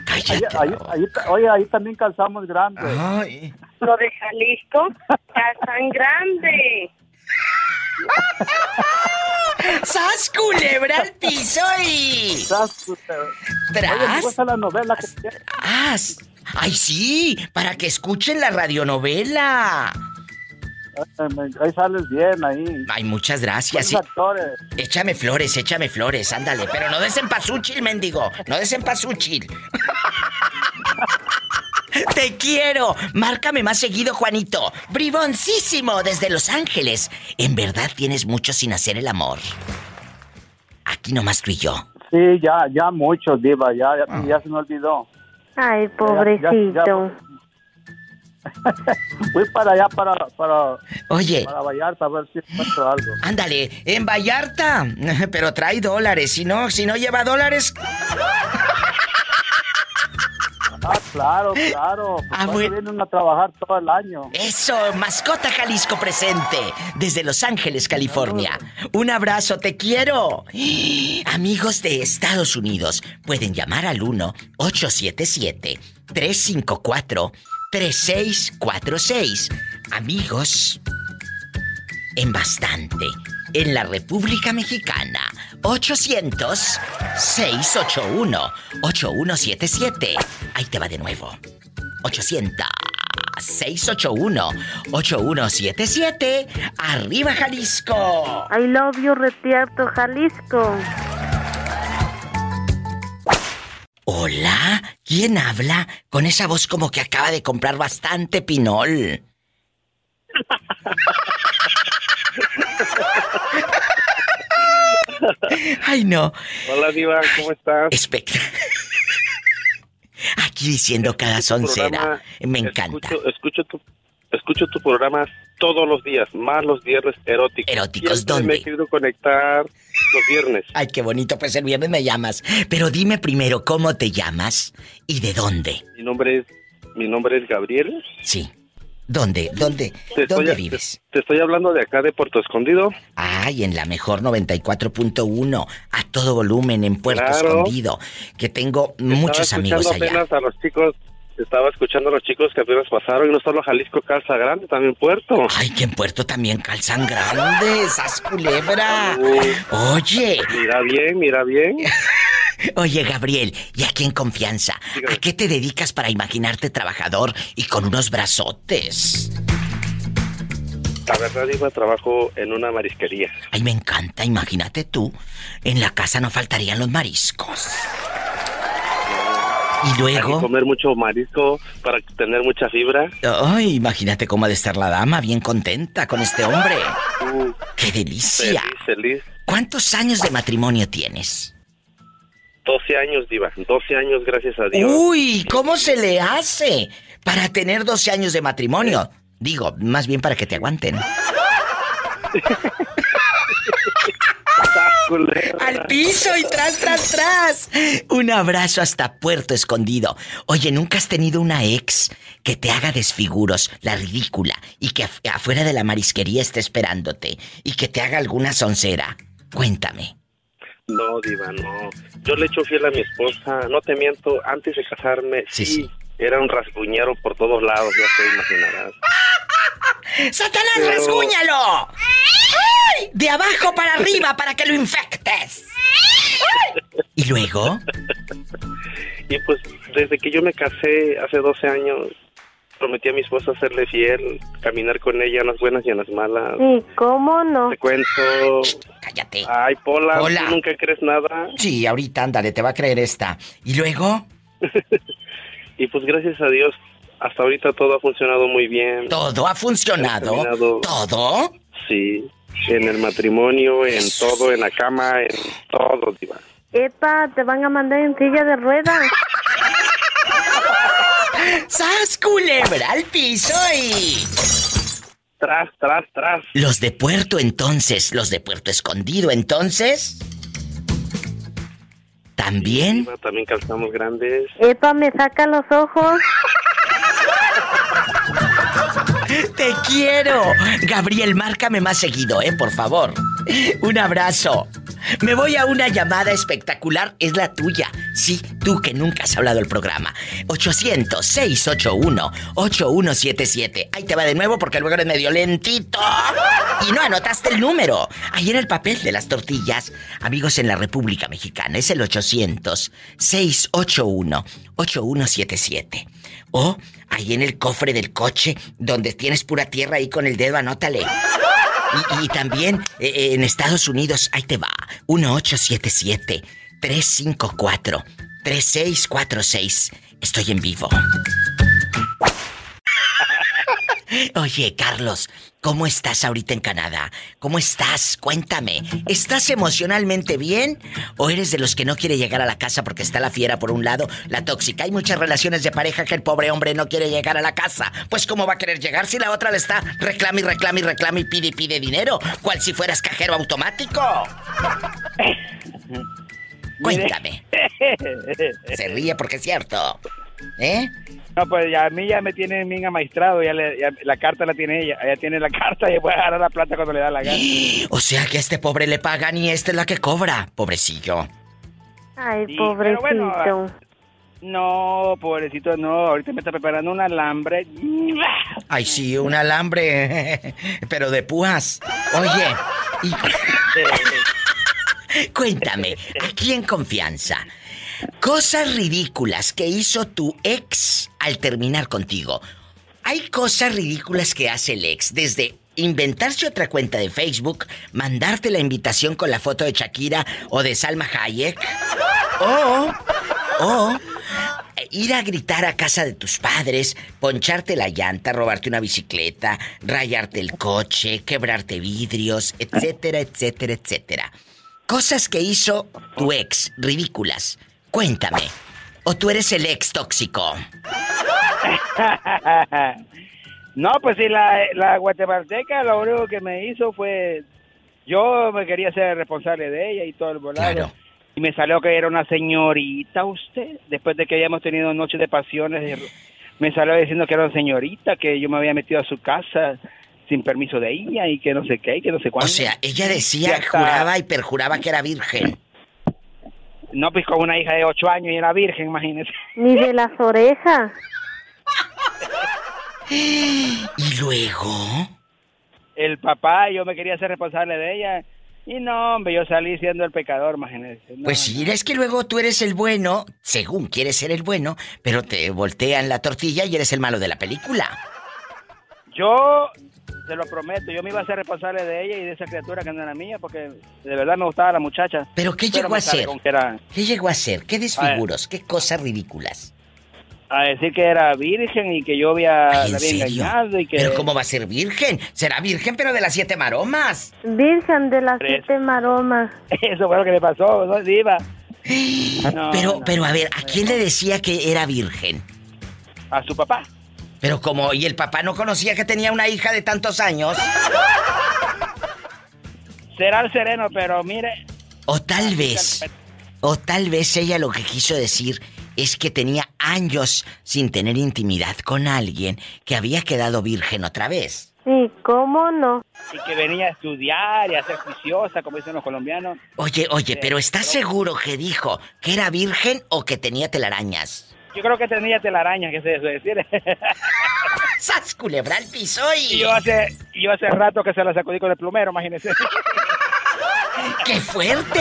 Cállate. Ahí- ahí- ahí ta- oye, ahí también calzamos grande. Ay. Lo de Jalisco tan grande. ¡Sas culebra al piso y... ¡Sas Tras. Oye, me gusta la novela que tiene. Ah, ¡Ay, sí! Para que escuchen la radionovela. Ahí sales bien, ahí. Ay, muchas gracias. sí. Actores. Échame flores, échame flores, ándale. Pero no des en pasúchil, mendigo. No des en pasúchil. <laughs> Te quiero. Márcame más seguido, Juanito. Briboncísimo desde Los Ángeles. En verdad tienes mucho sin hacer el amor. Aquí nomás tú y yo. Sí, ya, ya mucho, Diva, ya, ya, ya se me olvidó. Ay, Ya- pobrecito. <laughs> Fui para allá, para, para, Oye. para Vallarta, a ver si encuentro algo. Ándale, en Vallarta. <laughs> Pero trae dólares. Si no, si no lleva dólares. Ah, claro, claro. Pues Ah, cuando bueno. vienen a trabajar todo el año. Eso, mascota Jalisco presente. Desde Los Ángeles, California. Un abrazo, te quiero. Amigos de Estados Unidos, pueden llamar al 1-877-354-3646. Amigos, en bastante. En la República Mexicana, 800-681-8177. Ahí te va de nuevo. 800-681-8177. ¡Arriba, Jalisco! I love you, Retierto, Jalisco. Hola, ¿quién habla? Con esa voz como que acaba de comprar bastante pinol. <laughs> Ay, no. Hola, Diva, ¿cómo estás? Espectra. Aquí diciendo cada soncera. Me encanta. Escucho, escucho tu, escucho tu programa todos los días, más los viernes eróticos. ¿Eróticos Siempre dónde? Me he querido conectar los viernes. Ay, qué bonito, pues el viernes me llamas. Pero dime primero cómo te llamas y de dónde. Mi nombre es, mi nombre es Gabriel. Sí. ¿Dónde? ¿Dónde? Te ¿Dónde estoy, vives? Te, te estoy hablando de acá de Puerto Escondido. Ay, en la mejor 94.1, a todo volumen, en Puerto Claro. Escondido, que tengo muchos amigos allá. apenas a los chicos, estaba escuchando a los chicos que apenas pasaron y no solo Jalisco Calza Grande, también Puerto. Ay, que en Puerto también calzan grandes, ¡Sas culebra! Oye, Mira bien, mira bien. <laughs> oye, Gabriel, y aquí en confianza, ¿a qué te dedicas para imaginarte trabajador y con unos brazotes? La verdad, Diva, trabajo en una marisquería. Ay, me encanta, imagínate tú, en la casa no faltarían los mariscos. Y Hay que luego, comer mucho marisco para tener mucha fibra. ay, imagínate cómo ha de estar la dama, bien contenta con este hombre. ¡Qué delicia! Feliz, feliz. ¿Cuántos años de matrimonio tienes? 12 años, Diva. 12 años, gracias a Dios. Uy, ¿cómo se le hace para tener 12 años de matrimonio? Digo, más bien para que te aguanten. <laughs> Al piso y tras, tras, tras. Un abrazo hasta Puerto Escondido. Oye, ¿nunca has tenido una ex que te haga desfiguros, la ridícula, y que af- afuera de la marisquería esté esperándote y que te haga alguna soncera? Cuéntame. No, Diva, no. Yo le echo fiel a mi esposa. No te miento, antes de casarme, sí, era un rasguñero por todos lados, ya te imaginarás. <laughs> ¡Satanás, Pero- rasguñalo! ¡Ay! De abajo para arriba para que lo infectes. ¿Y luego? Y pues, desde que yo me casé hace 12 años, prometí a mi esposa serle fiel, caminar con ella en las buenas y en las malas. ¿Y cómo no? Te cuento. Cállate. Ay, Pola. ¿tú nunca crees nada. Sí, ahorita ándale, te va a creer esta. ¿Y luego? <laughs> Y pues gracias a Dios, hasta ahorita todo ha funcionado muy bien. ¿Todo ha funcionado? ¿Todo? Sí, en el matrimonio, en todo, en la cama, en todo, diva. Epa, te van a mandar en silla de ruedas. <laughs> ¡Sas, culebra al piso y... Tras, tras, tras. Los de Puerto entonces, los de Puerto Escondido entonces... ¿También? Diva, También calzamos grandes. Epa, me saca los ojos. <laughs> ¡Te quiero! Gabriel, márcame más seguido, ¿eh? Por favor. Un abrazo. Me voy a una llamada espectacular. Es la tuya. Sí, tú que nunca has hablado el programa. 800-681-8177. Ahí te va de nuevo porque luego eres medio lentito. Y no anotaste el número. Ahí en el papel de las tortillas. Amigos en la República Mexicana. Es el 800-681-8177. O ahí en el cofre del coche, donde tienes pura tierra ahí con el dedo, anótale. Y, también eh, eh, en Estados Unidos, ahí te va, 1877-354-3646. Estoy en vivo. Oye, Carlos, ¿cómo estás ahorita en Canadá? ¿Cómo estás? Cuéntame. ¿Estás emocionalmente bien? ¿O eres de los que no quiere llegar a la casa porque está la fiera por un lado, la tóxica? Hay muchas relaciones de pareja que el pobre hombre no quiere llegar a la casa. Pues ¿cómo va a querer llegar si la otra le está reclame y reclame y reclame y pide y pide dinero? ¿Cual si fueras cajero automático? <laughs> Cuéntame. Se ríe porque es cierto. ¿Eh? No, pues ya, a mí ya me tienen bien amaestrado, ya, le- ya la carta la tiene ella, ella tiene la <laughs> carta y puede agarrar la plata cuando le da la gana. <gasps> O sea que a este pobre le pagan y esta es la que cobra. Pobrecillo. Ay, Sí, pobrecito. pero bueno, No, pobrecito, no, ahorita me está preparando un alambre. <laughs> Ay, sí, un alambre, <laughs> pero de púas. Oye, y... cuéntame, aquí en confianza, cosas ridículas que hizo tu ex al terminar contigo. Hay cosas ridículas que hace el ex, desde inventarse otra cuenta de Facebook, mandarte la invitación con la foto de Shakira o de Salma Hayek, o, o ir a gritar a casa de tus padres, poncharte la llanta, robarte una bicicleta, rayarte el coche, quebrarte vidrios, etcétera, etcétera, etcétera. Cosas que hizo tu ex, ridículas. Cuéntame. ¿O tú eres el ex tóxico? <laughs> no, pues sí, la, la guatemalteca lo único que me hizo fue... Yo me quería ser responsable de ella y todo el volado. Y me salió que era una señorita usted. Después de que habíamos tenido noches de pasiones, me salió diciendo que era una señorita, que yo me había metido a su casa sin permiso de ella y que no sé qué, y que no sé O cuándo. sea, ella decía, hasta- juraba y perjuraba que era virgen. No, pues con una hija de ocho años y era virgen, imagínese. Ni de las orejas. ¿Y luego? El papá, yo me quería ser responsable de ella. Y no, hombre, yo salí siendo el pecador, imagínese. No, Pues sí, es que luego tú eres el bueno, según quieres ser el bueno, pero te voltean la tortilla y eres el malo de la película. Yo, se lo prometo, yo me iba a ser responsable de ella y de esa criatura que no era mía, porque de verdad me gustaba la muchacha. ¿Pero qué llegó a con que era- ¿Qué llegó a ser? ¿Qué desfiguros? ¿Qué cosas ridículas? a decir que era virgen y que yo había, Ay, ¿en la había serio? engañado y que... ¿Pero cómo va a ser virgen? Será virgen, pero de las siete maromas. Virgen de las siete maromas. <laughs> Eso fue lo que le pasó, ¿no, Diva? <gasps> No, pero, no, pero a ver, ¿a quién le decía que era virgen? A su papá. Pero como, ¿y el papá no conocía que tenía una hija de tantos años? Será el sereno, pero mire... O tal vez, o tal vez ella lo que quiso decir es que tenía años sin tener intimidad con alguien que había quedado virgen otra vez. ¿Y cómo no? Y que venía a estudiar y a ser juiciosa, como dicen los colombianos. Oye, oye, pero ¿estás seguro que dijo que era virgen o que tenía telarañas? Yo creo que tenía telaraña, que se decir. <laughs> ¡Sas, culebra al piso y... Y yo hace, yo hace rato que se la sacudí con el plumero, imagínese. <laughs> ¡Qué fuerte!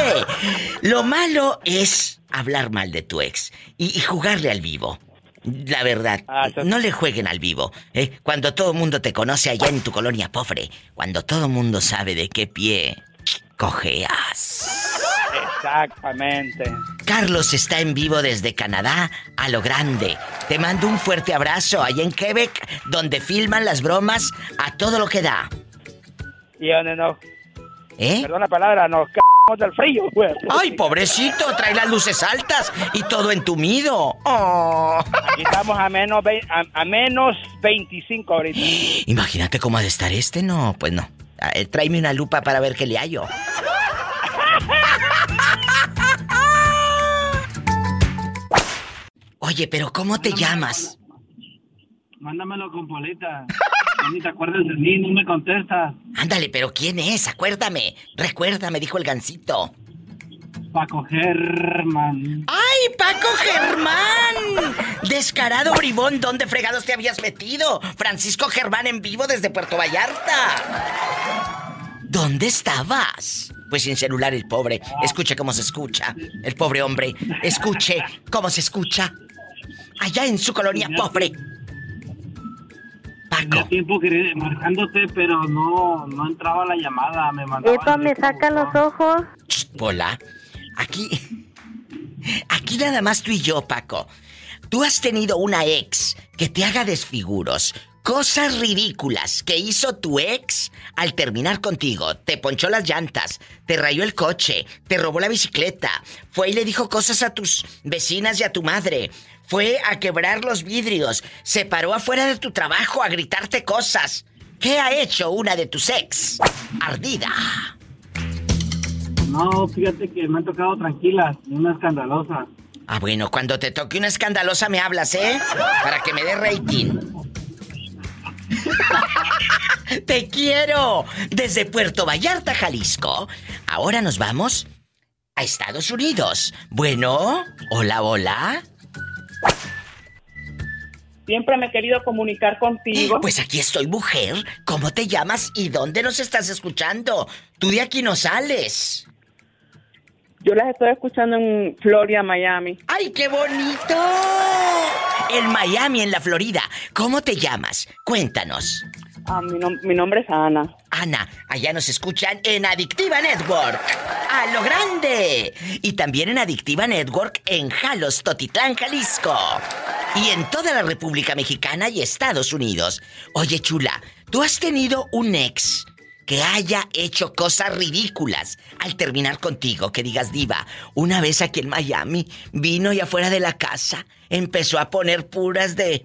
Lo malo es hablar mal de tu ex y, y jugarle al vivo. La verdad, no le jueguen al vivo. ¿eh? Cuando todo el mundo te conoce allá en tu colonia pobre, cuando todo el mundo sabe de qué pie cojeas. Exactamente. Carlos está en vivo desde Canadá a lo grande. Te mando un fuerte abrazo allá en Quebec, donde filman las bromas a todo lo que da. Y donde no. ¿Eh? Perdón la palabra, nos c del frío, güey. Ay, pobrecito, trae las luces altas y todo entumido. Oh. Aquí estamos a menos, a, a menos 25 ahorita. <gasps> Imagínate cómo ha de estar este, no, pues no. Tráeme una lupa para ver qué le hallo. Oye, pero ¿cómo te llamas? Mándamelo con Polita. Ni te acuerdas de mí, no me contestas. Ándale, pero ¿quién es? Acuérdame. Recuérdame, dijo el gancito. Paco Germán. ¡Ay, Paco Germán! Descarado bribón, ¿dónde fregados te habías metido? Francisco Germán en vivo desde Puerto Vallarta. ¿Dónde estabas? Pues sin celular el pobre. Escuche cómo se escucha. El pobre hombre. Escuche cómo se escucha. Allá en su colonia pobre. Tenía tiempo que marcándote, pero no, no entraba la llamada. Me mandaba Epa, me saca los ojos. Hola. Aquí. Aquí nada más tú y yo, Paco. Tú has tenido una ex que te haga desfiguros. Cosas ridículas que hizo tu ex al terminar contigo. Te ponchó las llantas, te rayó el coche, te robó la bicicleta, fue y le dijo cosas a tus vecinas y a tu madre, fue a quebrar los vidrios, se paró afuera de tu trabajo a gritarte cosas. ¿Qué ha hecho una de tus ex? Ardida. No, fíjate que me han tocado tranquilas, una escandalosa. Ah, bueno, cuando te toque una escandalosa me hablas, ¿eh? Para que me dé rating. <laughs> ¡Te quiero! Desde Puerto Vallarta, Jalisco. Ahora nos vamos a Estados Unidos. Bueno, hola, hola. Siempre me he querido comunicar contigo. Pues aquí estoy, mujer. ¿Cómo te llamas y dónde nos estás escuchando? Tú de aquí no sales. Yo las estoy escuchando en Florida, Miami. ¡Ay, qué bonito! En Miami, en la Florida. ¿Cómo te llamas? Cuéntanos. Ah, mi, nom- mi nombre es Ana. Ana, allá nos escuchan en Adictiva Network. ¡A lo grande! Y también en Adictiva Network en Jalos, Totitlán, Jalisco. Y en toda la República Mexicana y Estados Unidos. Oye, chula, ¿tú has tenido un ex que haya hecho cosas ridículas al terminar contigo? Que digas, diva, una vez aquí en Miami vino y afuera de la casa empezó a poner puras de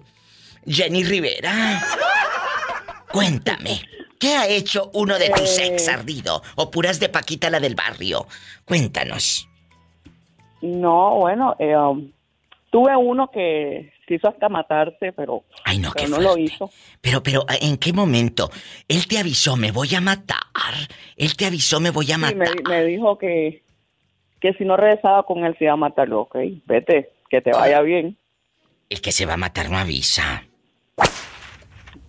Jenny Rivera. Cuéntame, ¿qué ha hecho uno de tus Eh. ex ardido? ¿O puras de Paquita la del barrio? Cuéntanos. No, bueno, eh, um, tuve uno que quiso hasta matarse, pero, Ay, no, pero qué no lo hizo. Pero, pero, ¿en qué momento? Él te avisó, me voy a matar. Él te avisó, me voy a Sí, matar. me, me dijo que, que si no regresaba con él se iba a matarlo, ok. Vete, que te vaya bien. El que se va a matar no avisa.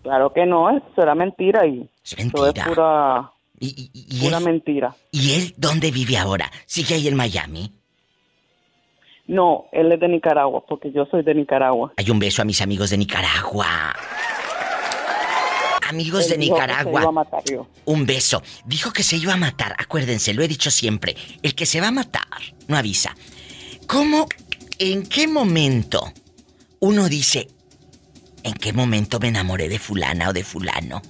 Claro que no, eso era mentira y Es todo es mentira. pura, ¿Y pura él, mentira. ¿Y él dónde vive ahora? ¿Sigue ahí en Miami? No, él es de Nicaragua, porque yo soy de Nicaragua. Hay un beso a mis amigos de Nicaragua. Amigos Él de dijo que se Nicaragua. iba a matar yo. Un beso. Dijo que se iba a matar. Acuérdense, lo he dicho siempre. El que se va a matar no avisa. ¿Cómo, en qué momento uno dice, en qué momento me enamoré de fulana o de fulano?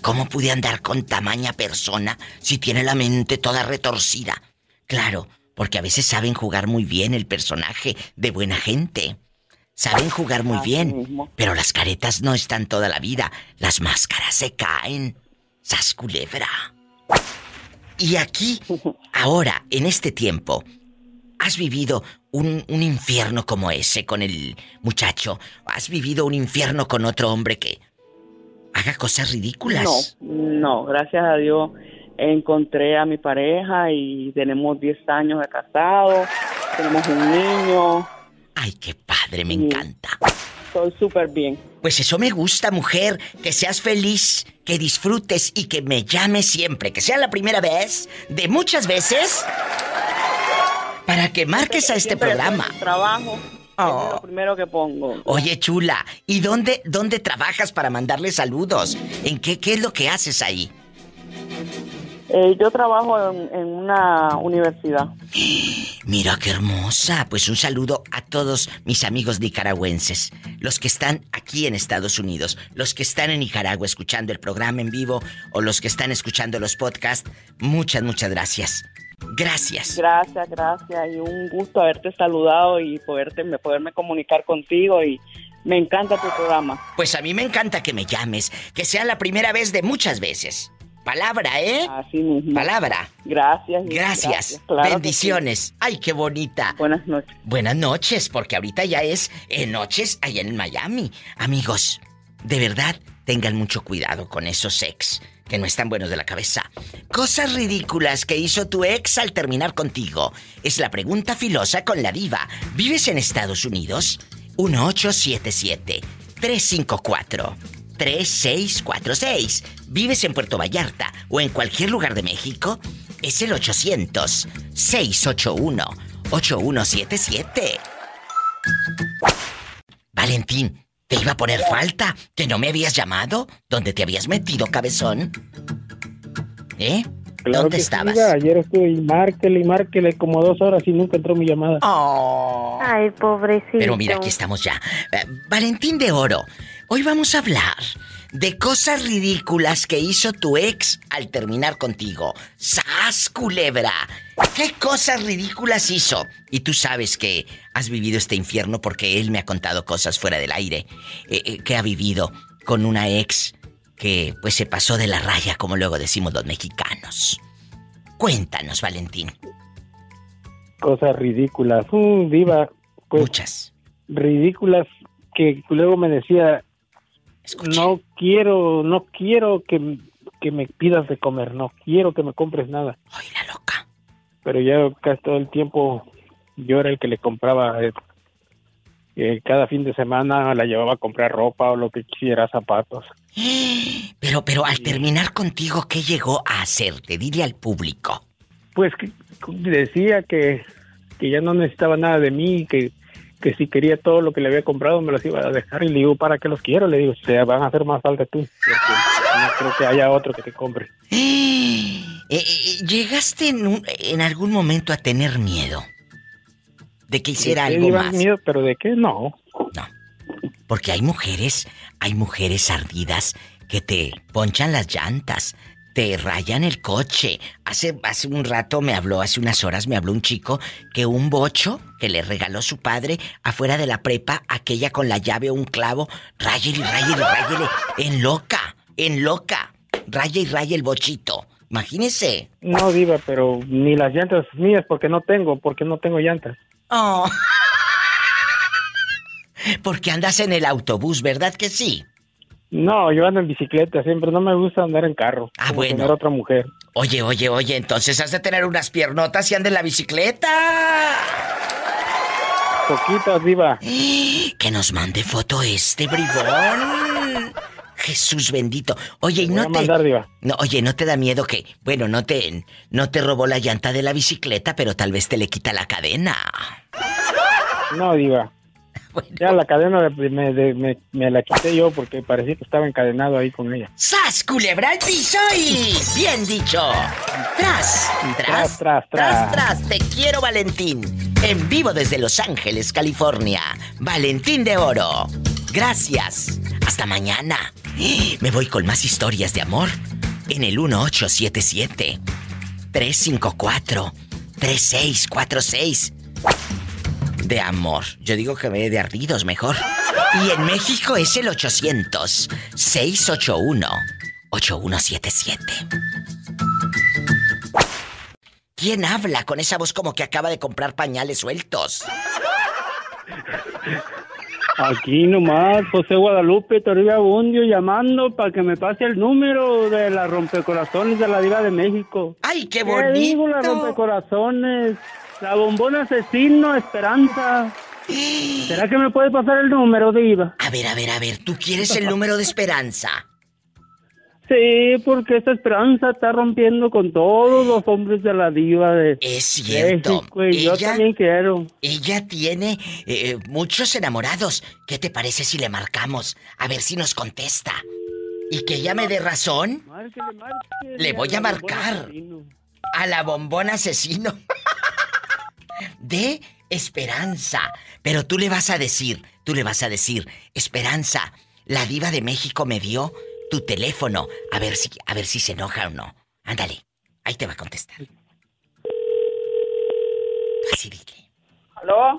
¿Cómo pude andar con tamaña persona si tiene la mente toda retorcida? Claro, porque a veces saben jugar muy bien el personaje de buena gente. Saben jugar muy bien, pero las caretas no están toda la vida. Las máscaras se caen. Sas culebra. Y aquí, <laughs> ahora, en este tiempo, ¿has vivido un, un infierno como ese con el muchacho? ¿Has vivido un infierno con otro hombre que haga cosas ridículas? No, no, gracias a Dios encontré a mi pareja y tenemos 10 años de casado, tenemos un niño. Ay, qué padre, me encanta. Estoy súper bien. Pues eso me gusta, mujer, que seas feliz, que disfrutes y que me llames siempre, que sea la primera vez de muchas veces para que marques a este programa. trabajo, Es lo primero que pongo. Oye, chula, ¿y dónde, dónde trabajas para mandarle saludos? ¿En qué, qué es lo que haces ahí? Eh, yo trabajo en, en una universidad. <gasps> Mira qué hermosa. Pues un saludo a todos mis amigos nicaragüenses, los que están aquí en Estados Unidos, los que están en Nicaragua escuchando el programa en vivo o los que están escuchando los podcasts. Muchas, muchas gracias. Gracias. Gracias, gracias. Y un gusto haberte saludado y poderte, poderme comunicar contigo y me encanta tu programa. Pues a mí me encanta que me llames, que sea la primera vez de muchas veces. Palabra, ¿eh? Así mismo. Palabra. Gracias. Gracias. claro que Bendiciones. Ay, qué bonita. Buenas noches. Buenas noches, porque ahorita ya es eh, noches allá en Miami. Amigos, de verdad, tengan mucho cuidado con esos ex que no están buenos de la cabeza. Cosas ridículas que hizo tu ex al terminar contigo. Es la pregunta filosa con la diva. ¿Vives en Estados Unidos? 1877 354 3646. ¿Vives en Puerto Vallarta o en cualquier lugar de México? Es el 800 681 8177. Valentín, te iba a poner falta que no me habías llamado. ¿Dónde te habías metido, cabezón? ¿Eh? Claro ¿Dónde que estabas? sí, ayer estuve y márquele y márquele como dos horas y nunca entró mi llamada. Oh. Ay, pobrecito. Pero mira, aquí estamos ya. Eh, Valentín de Oro, hoy vamos a hablar de cosas ridículas que hizo tu ex al terminar contigo. ¡Sas, culebra! ¿Qué cosas ridículas hizo? Y tú sabes que has vivido este infierno porque él me ha contado cosas fuera del aire eh, eh, que ha vivido con una ex que pues se pasó de la raya, como luego decimos los mexicanos. Cuéntanos, Valentín. Cosas ridículas. Diva. pues, Muchas. Ridículas que luego me decía, no quiero, no quiero que, que me pidas de comer, no quiero que me compres nada. Ay, la loca. Pero ya casi todo el tiempo yo era el que le compraba eh, eh, cada fin de semana la llevaba a comprar ropa o lo que quisiera, zapatos. <gasps> Pero, pero al terminar contigo, ¿qué llegó a hacerte? Dile al público. Pues que- decía que, que ya no necesitaba nada de mí, que, que si quería todo lo que le había comprado me los iba a dejar y le digo, ¿para qué los quiero? Le digo, se van a hacer más falta tú, porque no creo que haya otro que te compre. <gasps> Eh, eh, ¿Llegaste en, un- en algún momento a tener miedo? De que hiciera ¿De qué algo más. miedo? pero de qué no. Porque hay mujeres, hay mujeres ardidas que te ponchan las llantas, te rayan el coche. Hace, hace un rato me habló, hace unas horas me habló un chico que un bocho que le regaló su padre afuera de la prepa, aquella con la llave o un clavo, rayele, rayele, rayele, en loca, en loca, raya y raya el bochito. Imagínese. No, Diva, pero ni las llantas mías porque no tengo, porque no tengo llantas. Oh. <laughs> Porque andas en el autobús, ¿verdad que sí? No, yo ando en bicicleta, siempre no me gusta andar en carro. Ah, bueno. tener otra mujer. Oye, oye, oye, entonces has de tener unas piernotas y anda en la bicicleta. Poquitas, Diva. <gasps> Que nos mande foto este bribón. Jesús bendito. Oye, y Voy no a te. mandar, Diva. No, oye, ¿no te da miedo que, bueno, no te, no te robó la llanta de la bicicleta, pero tal vez te le quita la cadena? No, Diva. Ya la cadena de- me, de- me- me la quité yo porque parecía que estaba encadenado ahí con ella. ¡Sas, culebra al piso y... Bien dicho. Tras, tras, tras, tras, tras. Te quiero, Valentín. En vivo desde Los Ángeles, California. Valentín de Oro. Gracias. Hasta mañana. Me voy con más historias de amor en el 1877 354 3646 de amor. Yo digo que ve de ardidos mejor. Y en México es el 800 681 8177. ¿Quién habla con esa voz como que acaba de comprar pañales sueltos? Aquí nomás, José Guadalupe Toribia Bundio llamando para que me pase el número de la rompecorazones de la Diva de México. ¡Ay, qué ¿Qué digo, la rompecorazones? La bombona asesino Esperanza. ¿Será que me puede pasar el número, Diva? A ver, a ver, a ver, ¿tú quieres el número de esperanza? Sí, porque esta esperanza está rompiendo con todos los hombres de la diva de Es cierto. México, y yo Ella- también quiero. Ella tiene eh, muchos enamorados. ¿Qué te parece si le marcamos? A ver si nos contesta. Y que ella me dé razón. Le voy a marcar. A la bombón asesino. <laughs> De Esperanza. Pero tú le vas a decir, tú le vas a decir, Esperanza, la diva de México me dio tu teléfono. A ver si, a ver si se enoja o no. Ándale, ahí te va a contestar. Así dile. ¿Aló?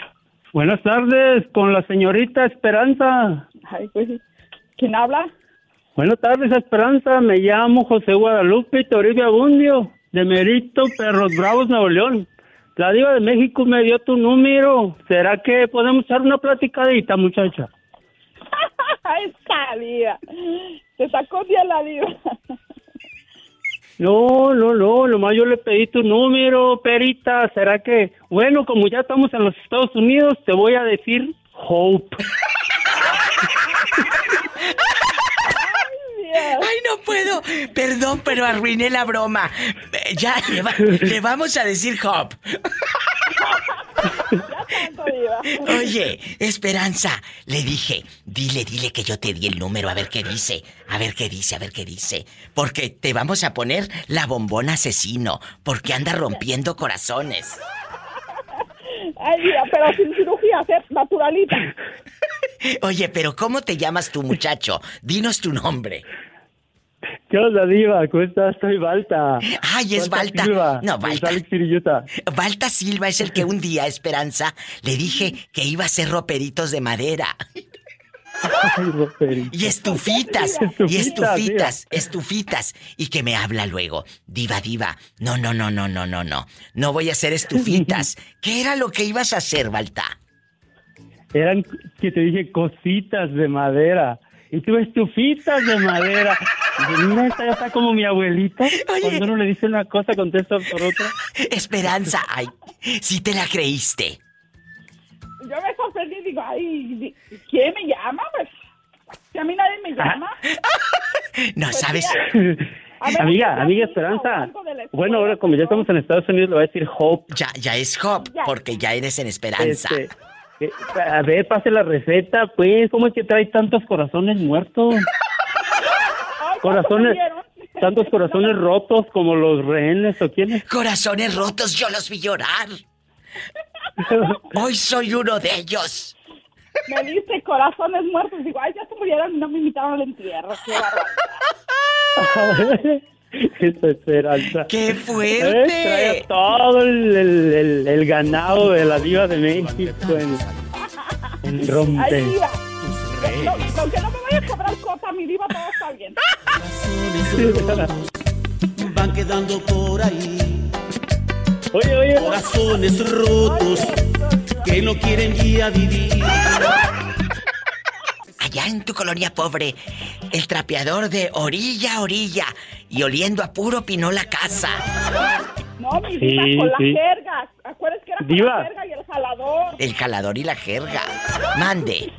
Buenas tardes, con la señorita Esperanza. Ay, pues, ¿quién habla? Buenas tardes, Esperanza. Me llamo José Guadalupe Toribio Abundio, de Merito, Perros Bravos, Nuevo León. La diva de México me dio tu número. ¿Será que podemos echar una platicadita, muchacha? <laughs> Esta diva. Te sacó día la diva. No, no, no, nomás yo le pedí tu número, perita. ¿Será que, bueno, como ya estamos en los Estados Unidos, te voy a decir Hope. <laughs> <laughs> Ay, no puedo. Perdón, pero arruiné la broma. Eh, Ya, <laughs> le, va- le vamos a decir Hop. Oye, Esperanza, le dije, dile, dile que yo te di el número, a ver qué dice, a ver qué dice, a ver qué dice. Porque te vamos a poner la bombona asesino, porque anda rompiendo corazones. Ay, diva, pero sin cirugía, ser naturalita. <laughs> Oye, pero ¿cómo te llamas tu muchacho? Dinos tu nombre. ¿Qué onda, diva? ¿Cómo estás? Soy Balta. Ay, es Balta. Silva, No, Balta. Utah. Balta Silva es el que un día, Esperanza, le dije que iba a hacer roperitos de madera. Ay. Y <laughs> estufitas, y estufitas, estufitas. Y que me habla luego. Diva, diva. No, no, no, no, no, no, no. No voy a hacer estufitas. <laughs> ¿Qué era lo que ibas a hacer, Balta? Eran, que te dije, cositas de madera. Y tú estufitas de madera. "Mira, esta ya está como mi abuelita. Cuando uno le dice una cosa, contesta por otra. Esperanza, ay, si te la creíste. Yo me sorprendí y digo, ay, ¿quién me llama? Pues, si a mí nadie me llama. <laughs> No sabes. <laughs> amiga, amiga Esperanza. Bueno, ahora como ya estamos en Estados Unidos, le voy a decir Hope. Ya, ya es Hop, porque ya eres en Esperanza. Este, eh, a ver, pase la receta, pues. ¿Cómo es que trae tantos corazones muertos? corazones, tantos corazones rotos como los rehenes o quiénes. Corazones rotos, yo los vi llorar. <laughs> Hoy soy uno de ellos. Me dice corazones muertos. Digo, ay, ya se murieron y no me invitaron al entierro. Qué barbaridad. <laughs> <laughs> Esa esperanza. ¡Qué fuerte! Trae a todo el, el- el- el ganado de la diva de México en, en rompe. Ay, diva. No, aunque no me vaya a cobrar cota, mi diva, todo está bien. <laughs> van quedando por ahí. Oye, oye. Corazones rotos que no quieren ya vivir. Allá en tu colonia pobre, el trapeador de orilla a orilla y oliendo a puro pinó la casa. No, mi Sí, diva, con la sí. jerga. ¿Acuerdas que era con Diva. la jerga y el jalador? El jalador y la jerga. Mande.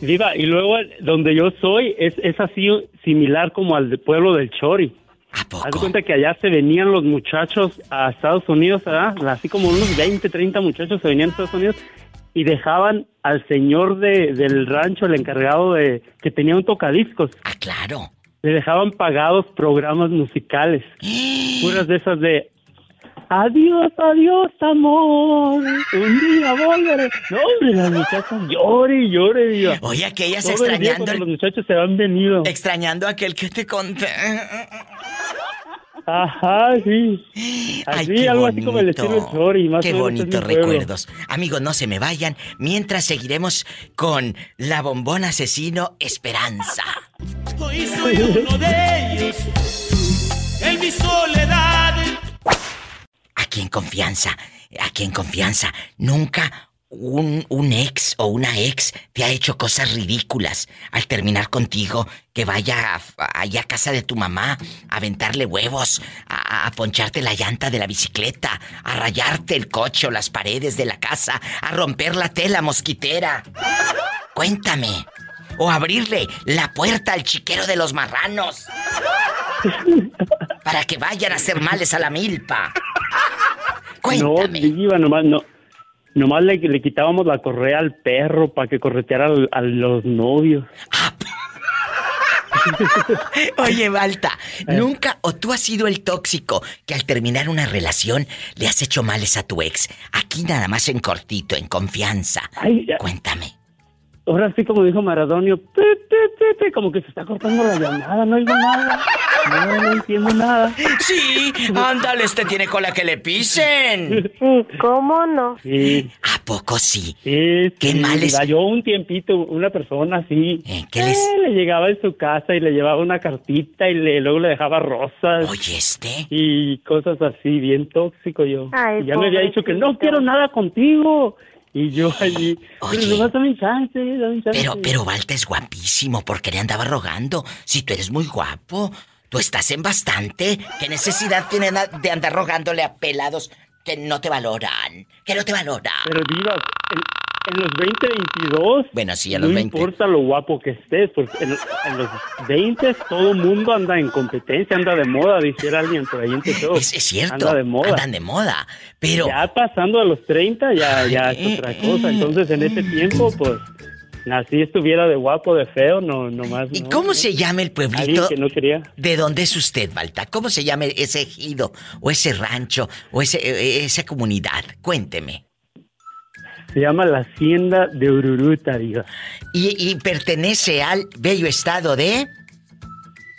Diva, y luego donde yo soy es, es así similar como al de pueblo del Chori. Haz de cuenta que allá se venían los muchachos a Estados Unidos, ¿verdad? Así como unos 20, 30 muchachos se venían a Estados Unidos y dejaban al señor de, del rancho, el encargado de que tenía un tocadiscos. Ah, claro. Le dejaban pagados programas musicales. Puras de esas de Adiós, adiós, amor. Un día volveré. No, hombre, las muchachas llore y llore, diva. Oye, aquellas Todo el día extrañando el- los muchachos se han venido. Extrañando a aquel que te conté. Ajá, sí. Ay, Así, qué algo así como el bonito. estilo Chori. Más Qué bonitos recuerdos. Amigos, no se me vayan mientras seguiremos con la bombón asesino Esperanza. Hoy soy uno de ellos. En mi soledad. Aquí en confianza, aquí en confianza. Nunca un, un ex o una ex te ha hecho cosas ridículas al terminar contigo, que vaya a- allá a casa de tu mamá a aventarle huevos, a, a poncharte la llanta de la bicicleta, a rayarte el coche o las paredes de la casa, a romper la tela mosquitera. Cuéntame. O abrirle la puerta al chiquero de los marranos. Para que vayan a hacer males a la milpa. No, diva, nomás no. Nomás le, le quitábamos la correa al perro para que correteara al- a los novios. <laughs> Oye, Balta, nunca o tú has sido el tóxico que al terminar una relación le has hecho males a tu ex. Aquí nada más en cortito, en confianza. Cuéntame. Ahora sí, como dijo Maradonio, como que se está cortando la llamada, no oigo nada. No, no entiendo nada. Sí, ándale, este tiene cola que le pisen. Sí, ¿cómo no? Sí. ¿A poco sí? Sí, Qué sí, mal es- mira, Yo un tiempito, una persona así. ¿qué les- eh, le llegaba en su casa y le llevaba una cartita y le, luego le dejaba rosas. Oye, este. Y cosas así, bien tóxico yo. Ay, y ya me había dicho que no quiero nada contigo. Y yo allí, pero nomás dame chance, dame chance. Pero, pero Balta es guapísimo porque le andaba rogando. Si tú eres muy guapo, tú estás en bastante. ¿Qué necesidad tiene de andar rogándole a pelados que no te valoran? Que no te valoran. Pero diva, en, en los 20, 22... Bueno, sí, a los no 20. importa lo guapo que estés, porque en, en los 20 todo mundo anda en competencia, anda de moda, dijera alguien por ahí en show. Es, es cierto. Anda de moda. Andan de moda. Pero. Ya pasando a los 30 ya, ya es otra cosa. Entonces en ese tiempo, pues, así estuviera de guapo, de feo, no, nomás. ¿Y no. cómo se llama el pueblito? que no quería. ¿De dónde es usted, Balta? ¿Cómo se llama ese ejido? ¿O ese rancho? ¿O ese, eh, esa comunidad? Cuénteme. Se llama la Hacienda de Ururuta, diga. Y, y pertenece al bello estado de.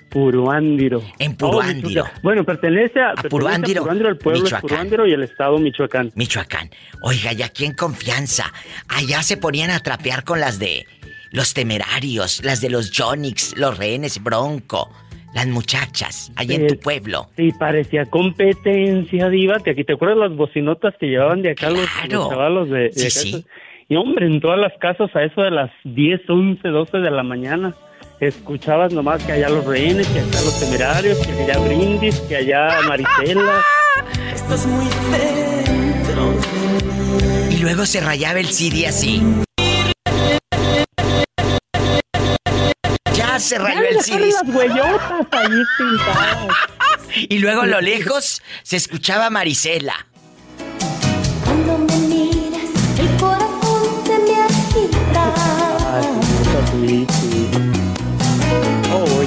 Puruándiro. En Puruándiro. Oh, bueno, pertenece a, pertenece a Puruándiro, el pueblo Michoacán. es Puruándiro y el estado Michoacán. Michoacán. Oiga, y aquí en confianza. Allá se ponían a trapear con las de los temerarios, las de los Jonix, los rehenes Bronco, las muchachas, allá en tu pueblo. Sí, parecía competencia, diva, que aquí te acuerdas las bocinotas que llevaban de acá los, los chavalos de, de Sí, acá? sí. Y hombre, en todas las casas a eso de las 10, 11, 12 de la mañana, escuchabas nomás que allá los rehenes, que allá los temerarios, que allá Brindis, que allá Marisela. <laughs> Estás muy dentro Y luego se rayaba el CD así. Ya se rayó Ya el le CD. dejaron las huellotas ahí pintadas. <laughs> Y luego a lo lejos se escuchaba Marisela. Cuando me miras, el corazón se me agita. Sí, sí.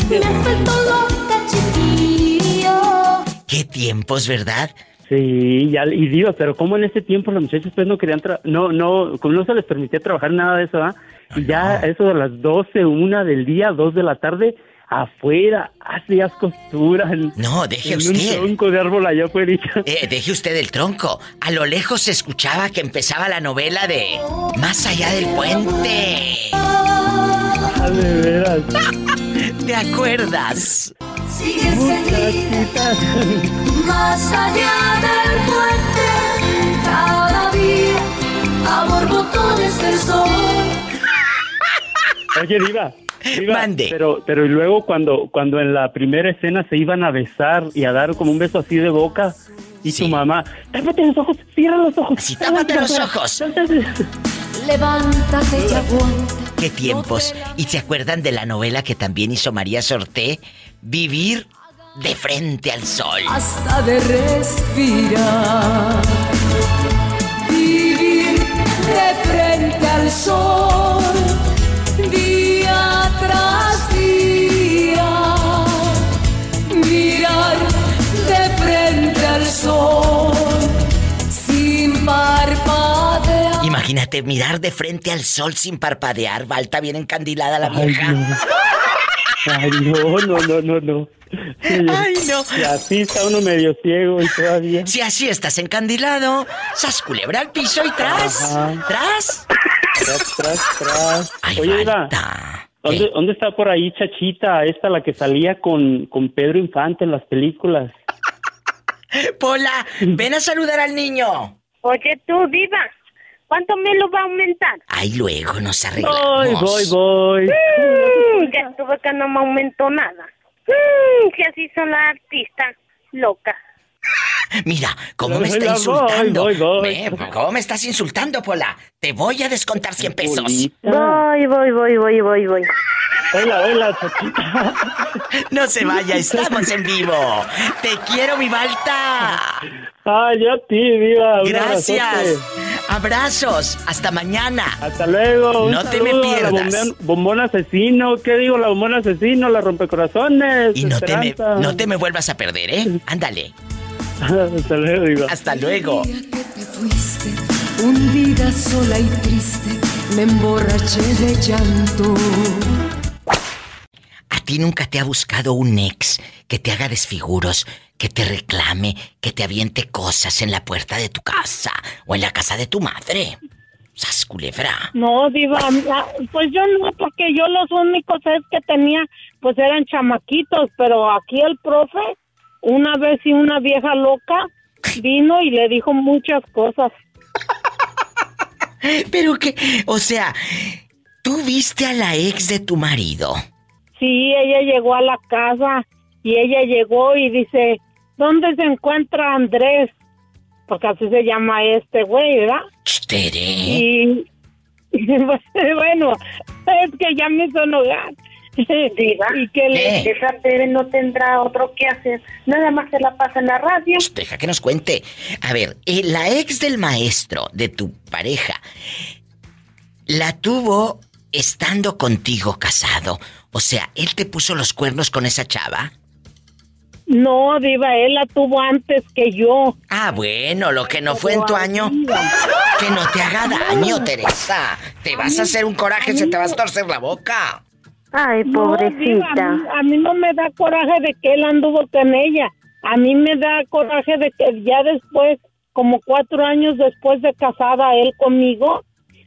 Me has vuelto loca, chiquillo. Qué tiempos, ¿verdad? Sí, ya, y digo, pero como en ese tiempo los muchachos pues no querían, tra- no, no, como no se les permitía trabajar nada de eso, ¿ah? Y ya eso de las 12, una del día, dos de la tarde, afuera, hacías costura. en- No, deje en usted. un tronco de árbol allá afuera. Eh, deje usted el tronco. A lo lejos se escuchaba que empezaba la novela de Más allá del puente. Ah, de veras. <laughs> ¿Te acuerdas? Seguida, más allá del puente. Cada día, amor, botones del sol. Oye, Diva. Pero, pero y luego cuando, cuando en la primera escena se iban a besar y a dar como un beso así de boca, y tu mamá, tápate los ojos, cierra los ojos. Sí, tápate los ojos. Levántate y aguanta. Qué tiempos. ¿Y se acuerdan de la novela que también hizo María Sorté? Vivir de frente al sol. hasta de respirar. Vivir de frente al sol, Imagínate mirar de frente al sol sin parpadear. Balta bien encandilada la Ay, vieja. no. Ay, no, no, no, no, no. Ay, no. Y así está uno medio ciego y todavía. Si así estás encandilado, sas culebra al piso y tras. Ajá. Tras. Tras, tras, tras. Ay, Oye, Iva, ¿dónde, ¿dónde está por ahí Chachita, esta la que salía con, con Pedro Infante en las películas? <laughs> Pola, ven a saludar al niño. Oye, tú, Diva, ¿cuánto me lo va a aumentar? Ay, luego nos arreglamos. Voy, voy, voy. Mm, ya estuve que no me aumentó nada. Mm, que así son las artistas locas. Mira, ¿cómo me está insultando? voy, voy. Ve, ¿Cómo me estás insultando, Pola? Te voy a descontar 100 pesos. Voy, voy, voy, voy, voy, voy. Hola, hola, Chachita. No se vaya, estamos en vivo. Te quiero, mi Balta. Ay, yo a ti, viva. Gracias. Abrazos. Hasta mañana. Hasta luego. Un No te me pierdas. bombón, bombón asesino. ¿Qué digo? La bombón asesino, la rompecorazones. Y no te, me, no te me vuelvas a perder, ¿eh? Ándale. Hasta luego, diva. Hasta luego. te fuiste, hundida sola y triste, me emborraché de llanto. ¿A ti nunca te ha buscado un ex que te haga desfiguros, que te reclame, que te aviente cosas en la puerta de tu casa o en la casa de tu madre? ¡Sas culebra! No, diva, pues yo no, porque yo los únicos es que tenía, pues eran chamaquitos, pero aquí el profe, una vez y una vieja loca, vino y le dijo muchas cosas. <laughs> Pero que, o sea, tú viste a la ex de tu marido. Sí, ella llegó a la casa y ella llegó y dice, ¿dónde se encuentra Andrés? Porque así se llama este güey, ¿verdad? Tere. Y, <laughs> y bueno, es que ya me hizo enojar. <laughs> Diva, y que le... esa Tere no tendrá otro que hacer. Nada más se la pasa en la radio. Deja que nos cuente. A ver, eh, la ex del maestro de tu pareja, ¿la tuvo estando contigo casado? O sea, ¿él te puso los cuernos con esa chava? No, Diva, él la tuvo antes que yo. Ah, bueno, lo que no fue en tu año. Que no te haga daño, Teresa. Te vas a hacer un coraje, se te va a torcer la boca. Ay, No, Diva, a, mí, a mí no me da coraje de que él anduvo con ella. A mí me da coraje de que ya después, como cuatro años después de casada él conmigo,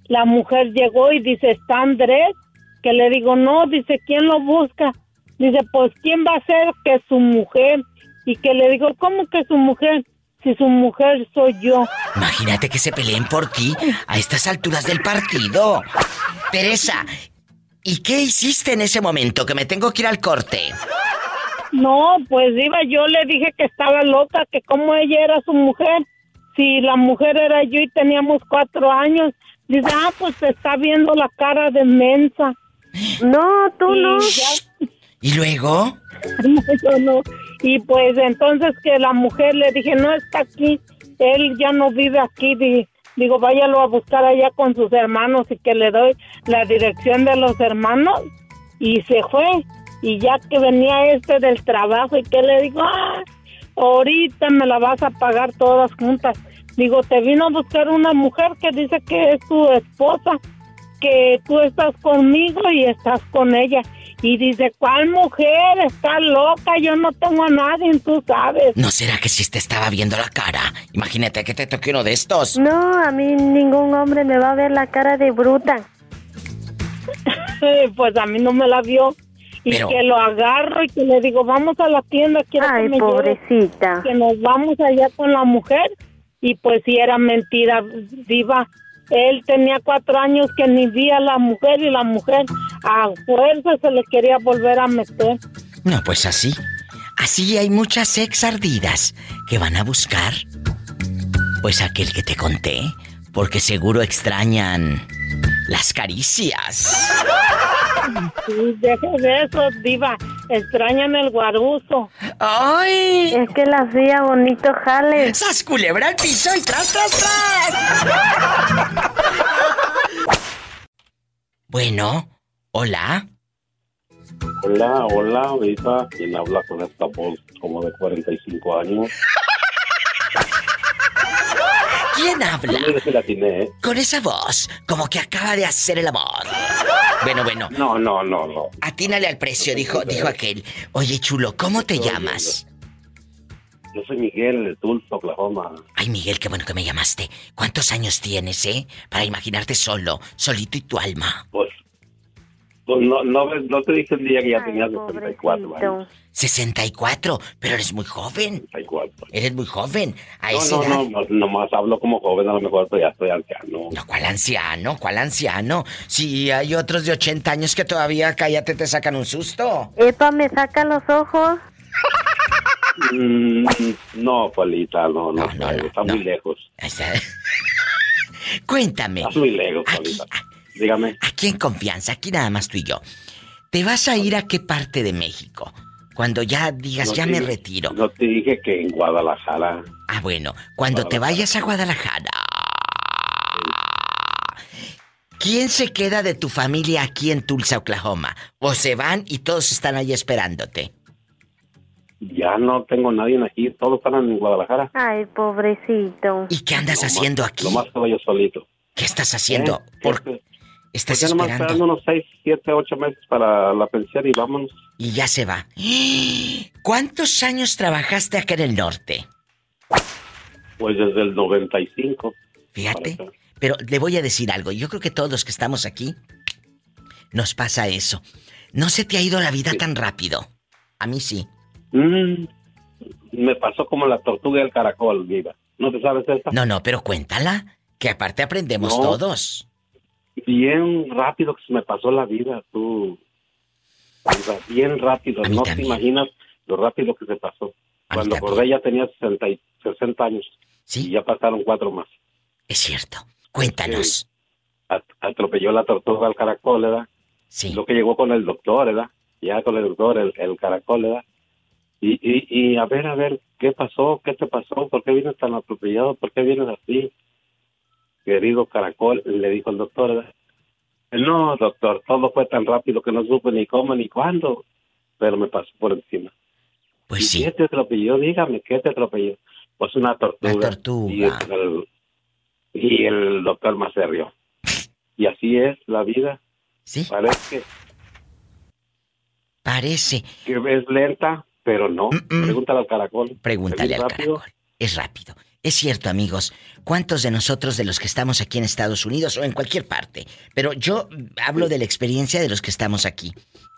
la mujer llegó y dice, ¿está Andrés? Que le digo, no, dice, ¿quién lo busca? Dice, pues, ¿quién va a ser que su mujer? Y que le digo, ¿cómo que su mujer? Si su mujer soy yo. Imagínate que se peleen por ti a estas alturas del partido. Teresa, ¿y qué hiciste en ese momento? Que me tengo que ir al corte. No, pues iba, yo le dije que estaba loca, que como ella era su mujer, si la mujer era yo y teníamos cuatro años, dice, ah, pues te está viendo la cara de mensa. No, tú Y no. ya- ¿Y luego? <laughs> no, yo no. Y pues entonces que la mujer le dije, no está aquí, él ya no vive aquí, di- digo, váyalo a buscar allá con sus hermanos y que le doy la dirección de los hermanos. Y se fue. Y ya que venía este del trabajo y que le digo, ah, ahorita me la vas a pagar todas juntas. Digo, te vino a buscar una mujer que dice que es tu esposa, que tú estás conmigo y estás con ella. Y dice, ¿cuál mujer? Está loca, yo no tengo a nadie, tú sabes. ¿No será que si te estaba viendo la cara? Imagínate que te toque uno de estos. No, a mí ningún hombre me va a ver la cara de bruta. <laughs> pues a mí no me la vio. Y Pero- que lo agarro y que le digo, vamos a la tienda, quiero Ay, que me lleves". pobrecita. Que nos vamos allá con la mujer. Y pues sí era mentira, viva. Él tenía cuatro años que ni vi a la mujer y la mujer a fuerza se le quería volver a meter. No, pues así. Así hay muchas ex ardidas que van a buscar. Pues aquel que te conté. Porque seguro extrañan las caricias. Sí, deje de eso, diva. Extrañan el guaruso. ¡Ay! Es que la hacía bonito jale. ¡Sas culebra al piso y tras, tras, tras! <laughs> Bueno, hola. Hola, hola, Visa. ¿Quién habla con esta voz como de 45 años? <laughs> ¿Quién habla? No atiné, ¿eh? Con esa voz, como que acaba de hacer el amor. Bueno, bueno. No, no, no, no. Atínale al precio, dijo, dijo aquel. Oye, chulo, ¿cómo te llamas? Yo soy Miguel de Tulsa, Oklahoma. Ay, Miguel, qué bueno que me llamaste. ¿Cuántos años tienes, eh? Para imaginarte solo, solito y tu alma. Pues no, no, ves- no te dije el día que ya tenías 64 años. 64, pero eres muy joven. 64. Eres muy joven. A No, esa no, edad. no, no, nomás hablo como joven, a lo mejor, ya estoy anciano. No, ¿cuál anciano? ¿Cuál anciano? Si hay otros de 80 años que todavía, cállate, te sacan un susto. Epa, me saca los ojos. Mm, no, Polita, no, no, sé, <laughs> está muy lejos. Cuéntame. Estás muy lejos, Polita. Dígame. Aquí en confianza, aquí nada más tú y yo. ¿Te vas a ir a qué parte de México? Cuando ya digas, No ya te me retiro. No te dije que en Guadalajara. Ah, bueno, cuando te vayas a Guadalajara. ¿Quién se queda de tu familia aquí en Tulsa, Oklahoma? ¿O se van y todos están ahí esperándote? Ya no tengo nadie aquí, todos están en Guadalajara. Ay, pobrecito. ¿Y qué andas haciendo aquí? Nomás estaba yo solito. ¿Qué estás haciendo? ¿Eh? ¿Por Estás pues ya esperando. esperando unos seis, siete, ocho meses para la pensión y vámonos. Y ya se va. ¿Cuántos años trabajaste acá en el norte? Pues desde el 95. Fíjate. Pero le voy a decir algo. Yo creo que todos los que estamos aquí nos pasa eso. No se te ha ido la vida tan rápido. A mí sí. Mm, me pasó como la tortuga del caracol, viva. ¿No te sabes esta? No, no, pero cuéntala. Que aparte aprendemos No. todos. Bien rápido que se me pasó la vida, tú. Bien rápido. No te imaginas lo rápido que se pasó. Cuando acordé ya tenía 60, y 60 años. Y ya pasaron cuatro más. Es cierto. Cuéntanos. At- atropelló la tortuga al caracol, ¿verdad? Sí. Lo que llegó con el doctor, ¿verdad? Ya con el doctor, el, el caracol, ¿verdad? Y, y, y a ver, a ver, ¿qué pasó? ¿Qué te pasó? ¿Por qué vienes tan atropellado? ¿Por qué vienes así? Querido caracol, le dijo el doctor. No, doctor, todo fue tan rápido que no supe ni cómo ni cuándo, pero me pasó por encima. Pues ¿Y sí. ¿Qué te atropelló? Dígame, ¿qué te atropelló? Pues una tortuga. tortuga. Y el, y el doctor más se rió. Y así es la vida. Sí. Parece Parece. que es lenta, pero no. Pregúntale al caracol. Pregúntale ¿Es al rápido? caracol. Es rápido. Es cierto, amigos. ¿Cuántos de nosotros, de los que estamos aquí en Estados Unidos o en cualquier parte? Pero yo hablo de la experiencia de los que estamos aquí,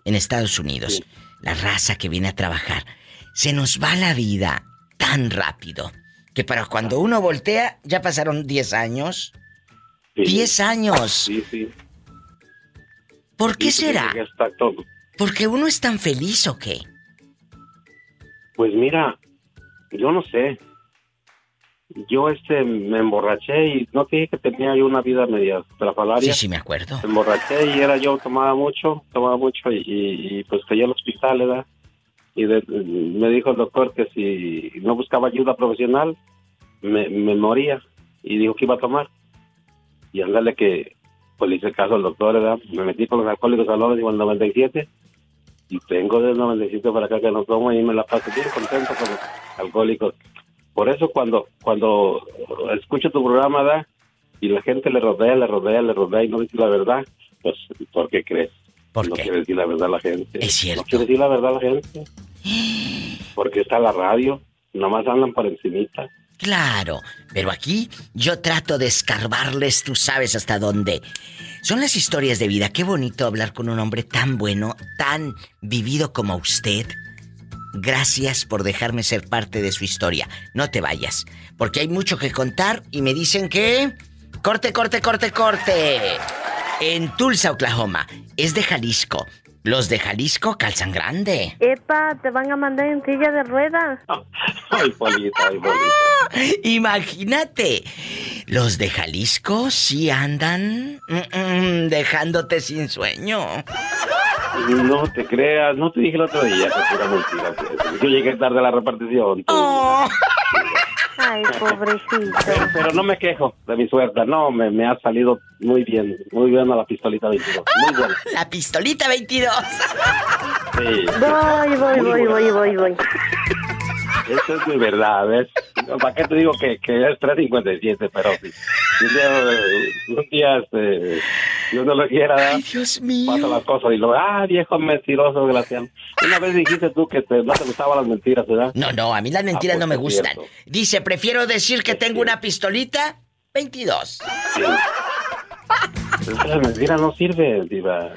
en Estados Unidos. La raza que viene a trabajar. Se nos va la vida tan rápido que para cuando uno voltea, ya pasaron 10 años. 10 años. Sí, sí. ¿Por qué será? ya está todo. ¿Porque uno es tan feliz o qué? Pues mira, yo no sé. Yo este me emborraché y no te dije que tenía yo una vida media trafalaria. Sí, sí, me acuerdo. Me emborraché y era yo, tomaba mucho, tomaba mucho y, y, y, pues caí al hospital, ¿verdad? Y de- me dijo el doctor que si no buscaba ayuda profesional, me, me moría. Y dijo que iba a tomar. Y ándale que, pues le hice caso al doctor, ¿verdad? Me metí con los alcohólicos anónimos en el 97 y tengo desde el 97 para acá que no tomo y me la paso bien contento con los alcohólicos. Por eso cuando cuando escucho tu programa. Y la gente le rodea, le rodea, le rodea y no dice la verdad, pues ¿por qué crees? ¿Por no qué? quiere decir la verdad la gente. Es cierto. No quiere decir la verdad la gente. <gasps> Porque está la radio, nomás hablan por encimita. Claro, pero aquí yo trato de escarbarles, tú sabes hasta dónde. Son las historias de vida. Qué bonito hablar con un hombre tan bueno, tan vivido como usted. Gracias por dejarme ser parte de su historia. No te vayas, porque hay mucho que contar y me dicen que... Corte, corte, corte, corte. En Tulsa, Oklahoma. Es de Jalisco. Los de Jalisco calzan grande. Epa, te van a mandar en silla de ruedas. <laughs> Ay, Polita, ay, Polita. Imagínate. Los de Jalisco sí andan mm, mm, dejándote sin sueño. No te creas, no te dije el otro día que era mentira. Yo llegué tarde a la repartición. tú. Ay, pobrecito. Pero, pero no me quejo de mi suerte. No, me, me ha salido muy bien. Muy bien a la pistolita 22. Muy buena. La pistolita 22. Sí. Voy, voy, voy, voy, voy, voy. Eso es mi verdad, ¿ves? ¿Para qué te digo que, que es 357? Pero. Si un día, eh, un día este, Dios no lo quiera, ¿verdad? Dios mío. Pasa las cosas y lo, ah, viejo mentiroso, desgraciado. Una vez dijiste tú que te, no te gustaban las mentiras, ¿verdad? No, no, a mí las mentiras Ah, no me pues gustan. cierto. Dice, prefiero decir que tengo una pistolita 22. Sí. Esa mentira no sirve, diva.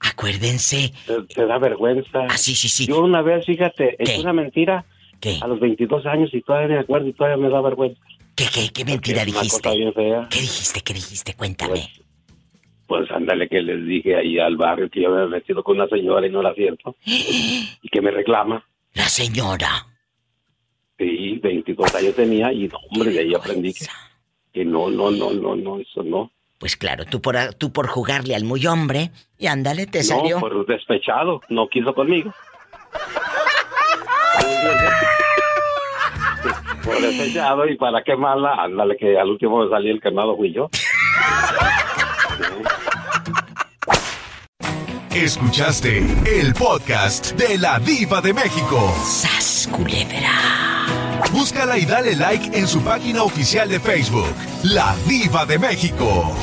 Acuérdense. Te, te da vergüenza. Ah, sí, sí, sí. Yo una vez, fíjate, es una mentira ¿Qué? a los 22 años y todavía me acuerdo y todavía me da vergüenza. ¿Qué, qué, qué mentira dijiste? ¿Qué dijiste? ¿Qué dijiste? Cuéntame. Pues ándale que les dije ahí al barrio que yo me había metido con una señora y no era cierto. <gasps> Y que me reclama. La señora. Sí, 22 años tenía y no, hombre, de ahí aprendí que, que no, no, no, no, no, eso no. Pues claro, tú por, tú por jugarle al muy hombre y ándale, te salió. No, por despechado, no quiso conmigo. <laughs> por despechado y para qué mala, ándale que al último me salió el quemado fui yo. Escuchaste el podcast de la Diva de México. ¡Sas, Búscala y dale like en su página oficial de Facebook, La Diva de México.